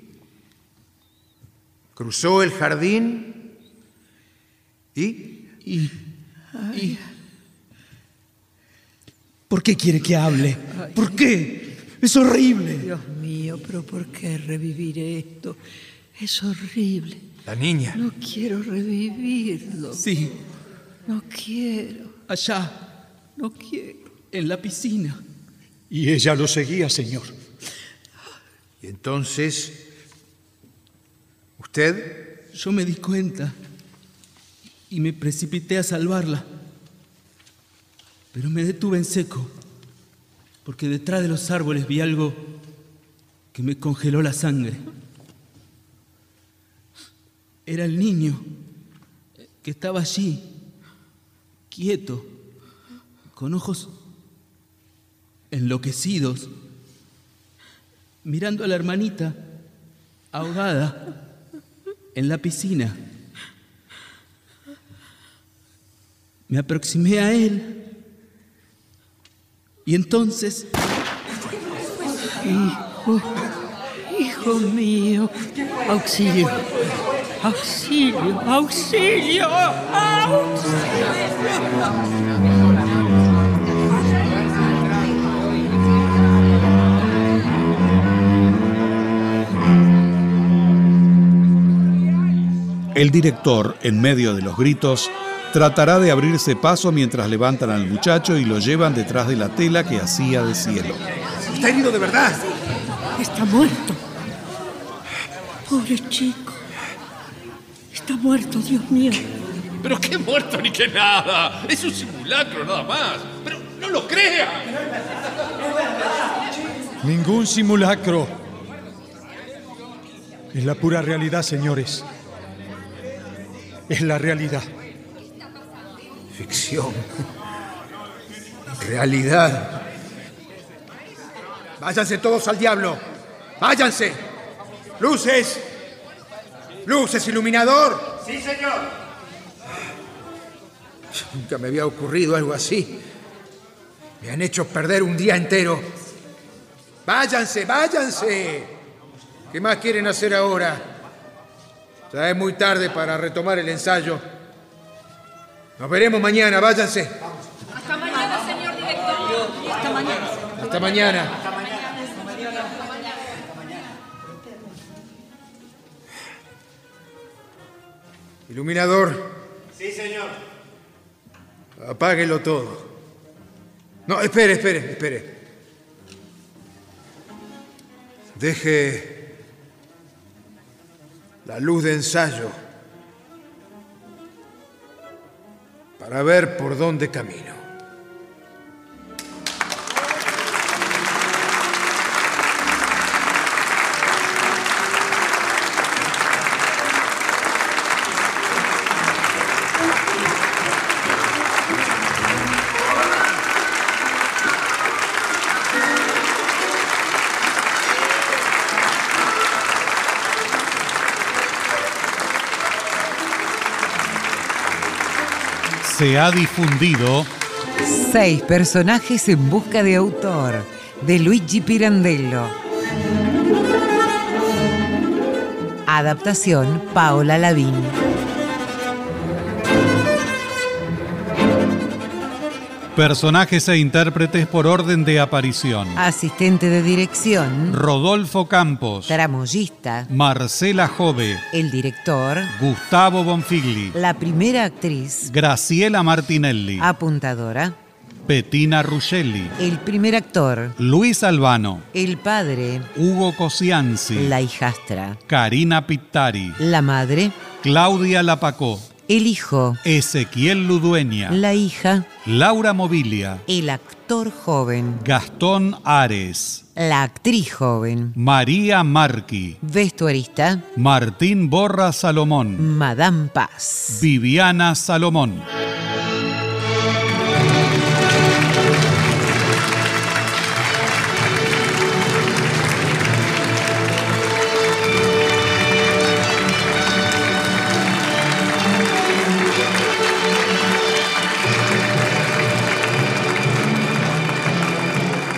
Cruzó el jardín y... Y... y- ¿Por qué quiere que hable? ¿Por qué? Es horrible. Dios mío, pero ¿por qué revivir esto? Es horrible. La niña. No quiero revivirlo. Sí, No quiero. allá, No quiero. en la piscina. Y ella lo seguía, señor. Entonces... ¿Usted? Yo me di cuenta y me precipité a salvarla. Pero me detuve en seco, porque detrás de los árboles vi algo que me congeló la sangre. Era el niño que estaba allí, quieto, con ojos enloquecidos, mirando a la hermanita ahogada en la piscina. Me aproximé a él. Y entonces... Hijo, hijo mío, auxilio, auxilio, auxilio, El director, en medio de los gritos, tratará de abrirse paso mientras levantan al muchacho y lo llevan detrás de la tela que hacía de cielo. Está herido de verdad. Está muerto. Pobre chico. Está muerto, Dios mío. Pero qué muerto ni qué nada. Es un simulacro nada más. Pero no lo crea. Ningún simulacro. Es la pura realidad, señores. Es la realidad. Ficción. Realidad. Váyanse todos al diablo. Váyanse. Luces. Luces, iluminador. Sí, señor. Nunca me había ocurrido algo así. Me han hecho perder un día entero. Váyanse, váyanse. ¿Qué más quieren hacer ahora? Ya es muy tarde para retomar el ensayo. Nos veremos mañana, váyanse. Hasta mañana, señor director. Hasta mañana. Hasta mañana. Iluminador, Sí, señor. apáguelo todo. No, espere, espere, espere. Deje la luz de ensayo para ver por dónde camino. Se ha difundido Seis personajes en busca de autor, de Luigi Pirandello. Adaptación Paola Lavín. Personajes e intérpretes por orden de aparición. Asistente de dirección, Rodolfo Campos, tramoyista, Marcela Jove, el director, Gustavo Bonfigli, la primera actriz, Graciela Martinelli, apuntadora, Bettina Ruggelli, el primer actor, Luis Albano, el padre, Hugo Cosianzi, la hijastra, Karina Pittari, la madre, Claudia Lapacó, el hijo, Ezequiel Ludueña, la hija, Laura Mobilia, el actor joven, Gastón Ares, la actriz joven, María Marqui, vestuarista, Martín Borra Salomón, Madame Paz. Viviana Salomón.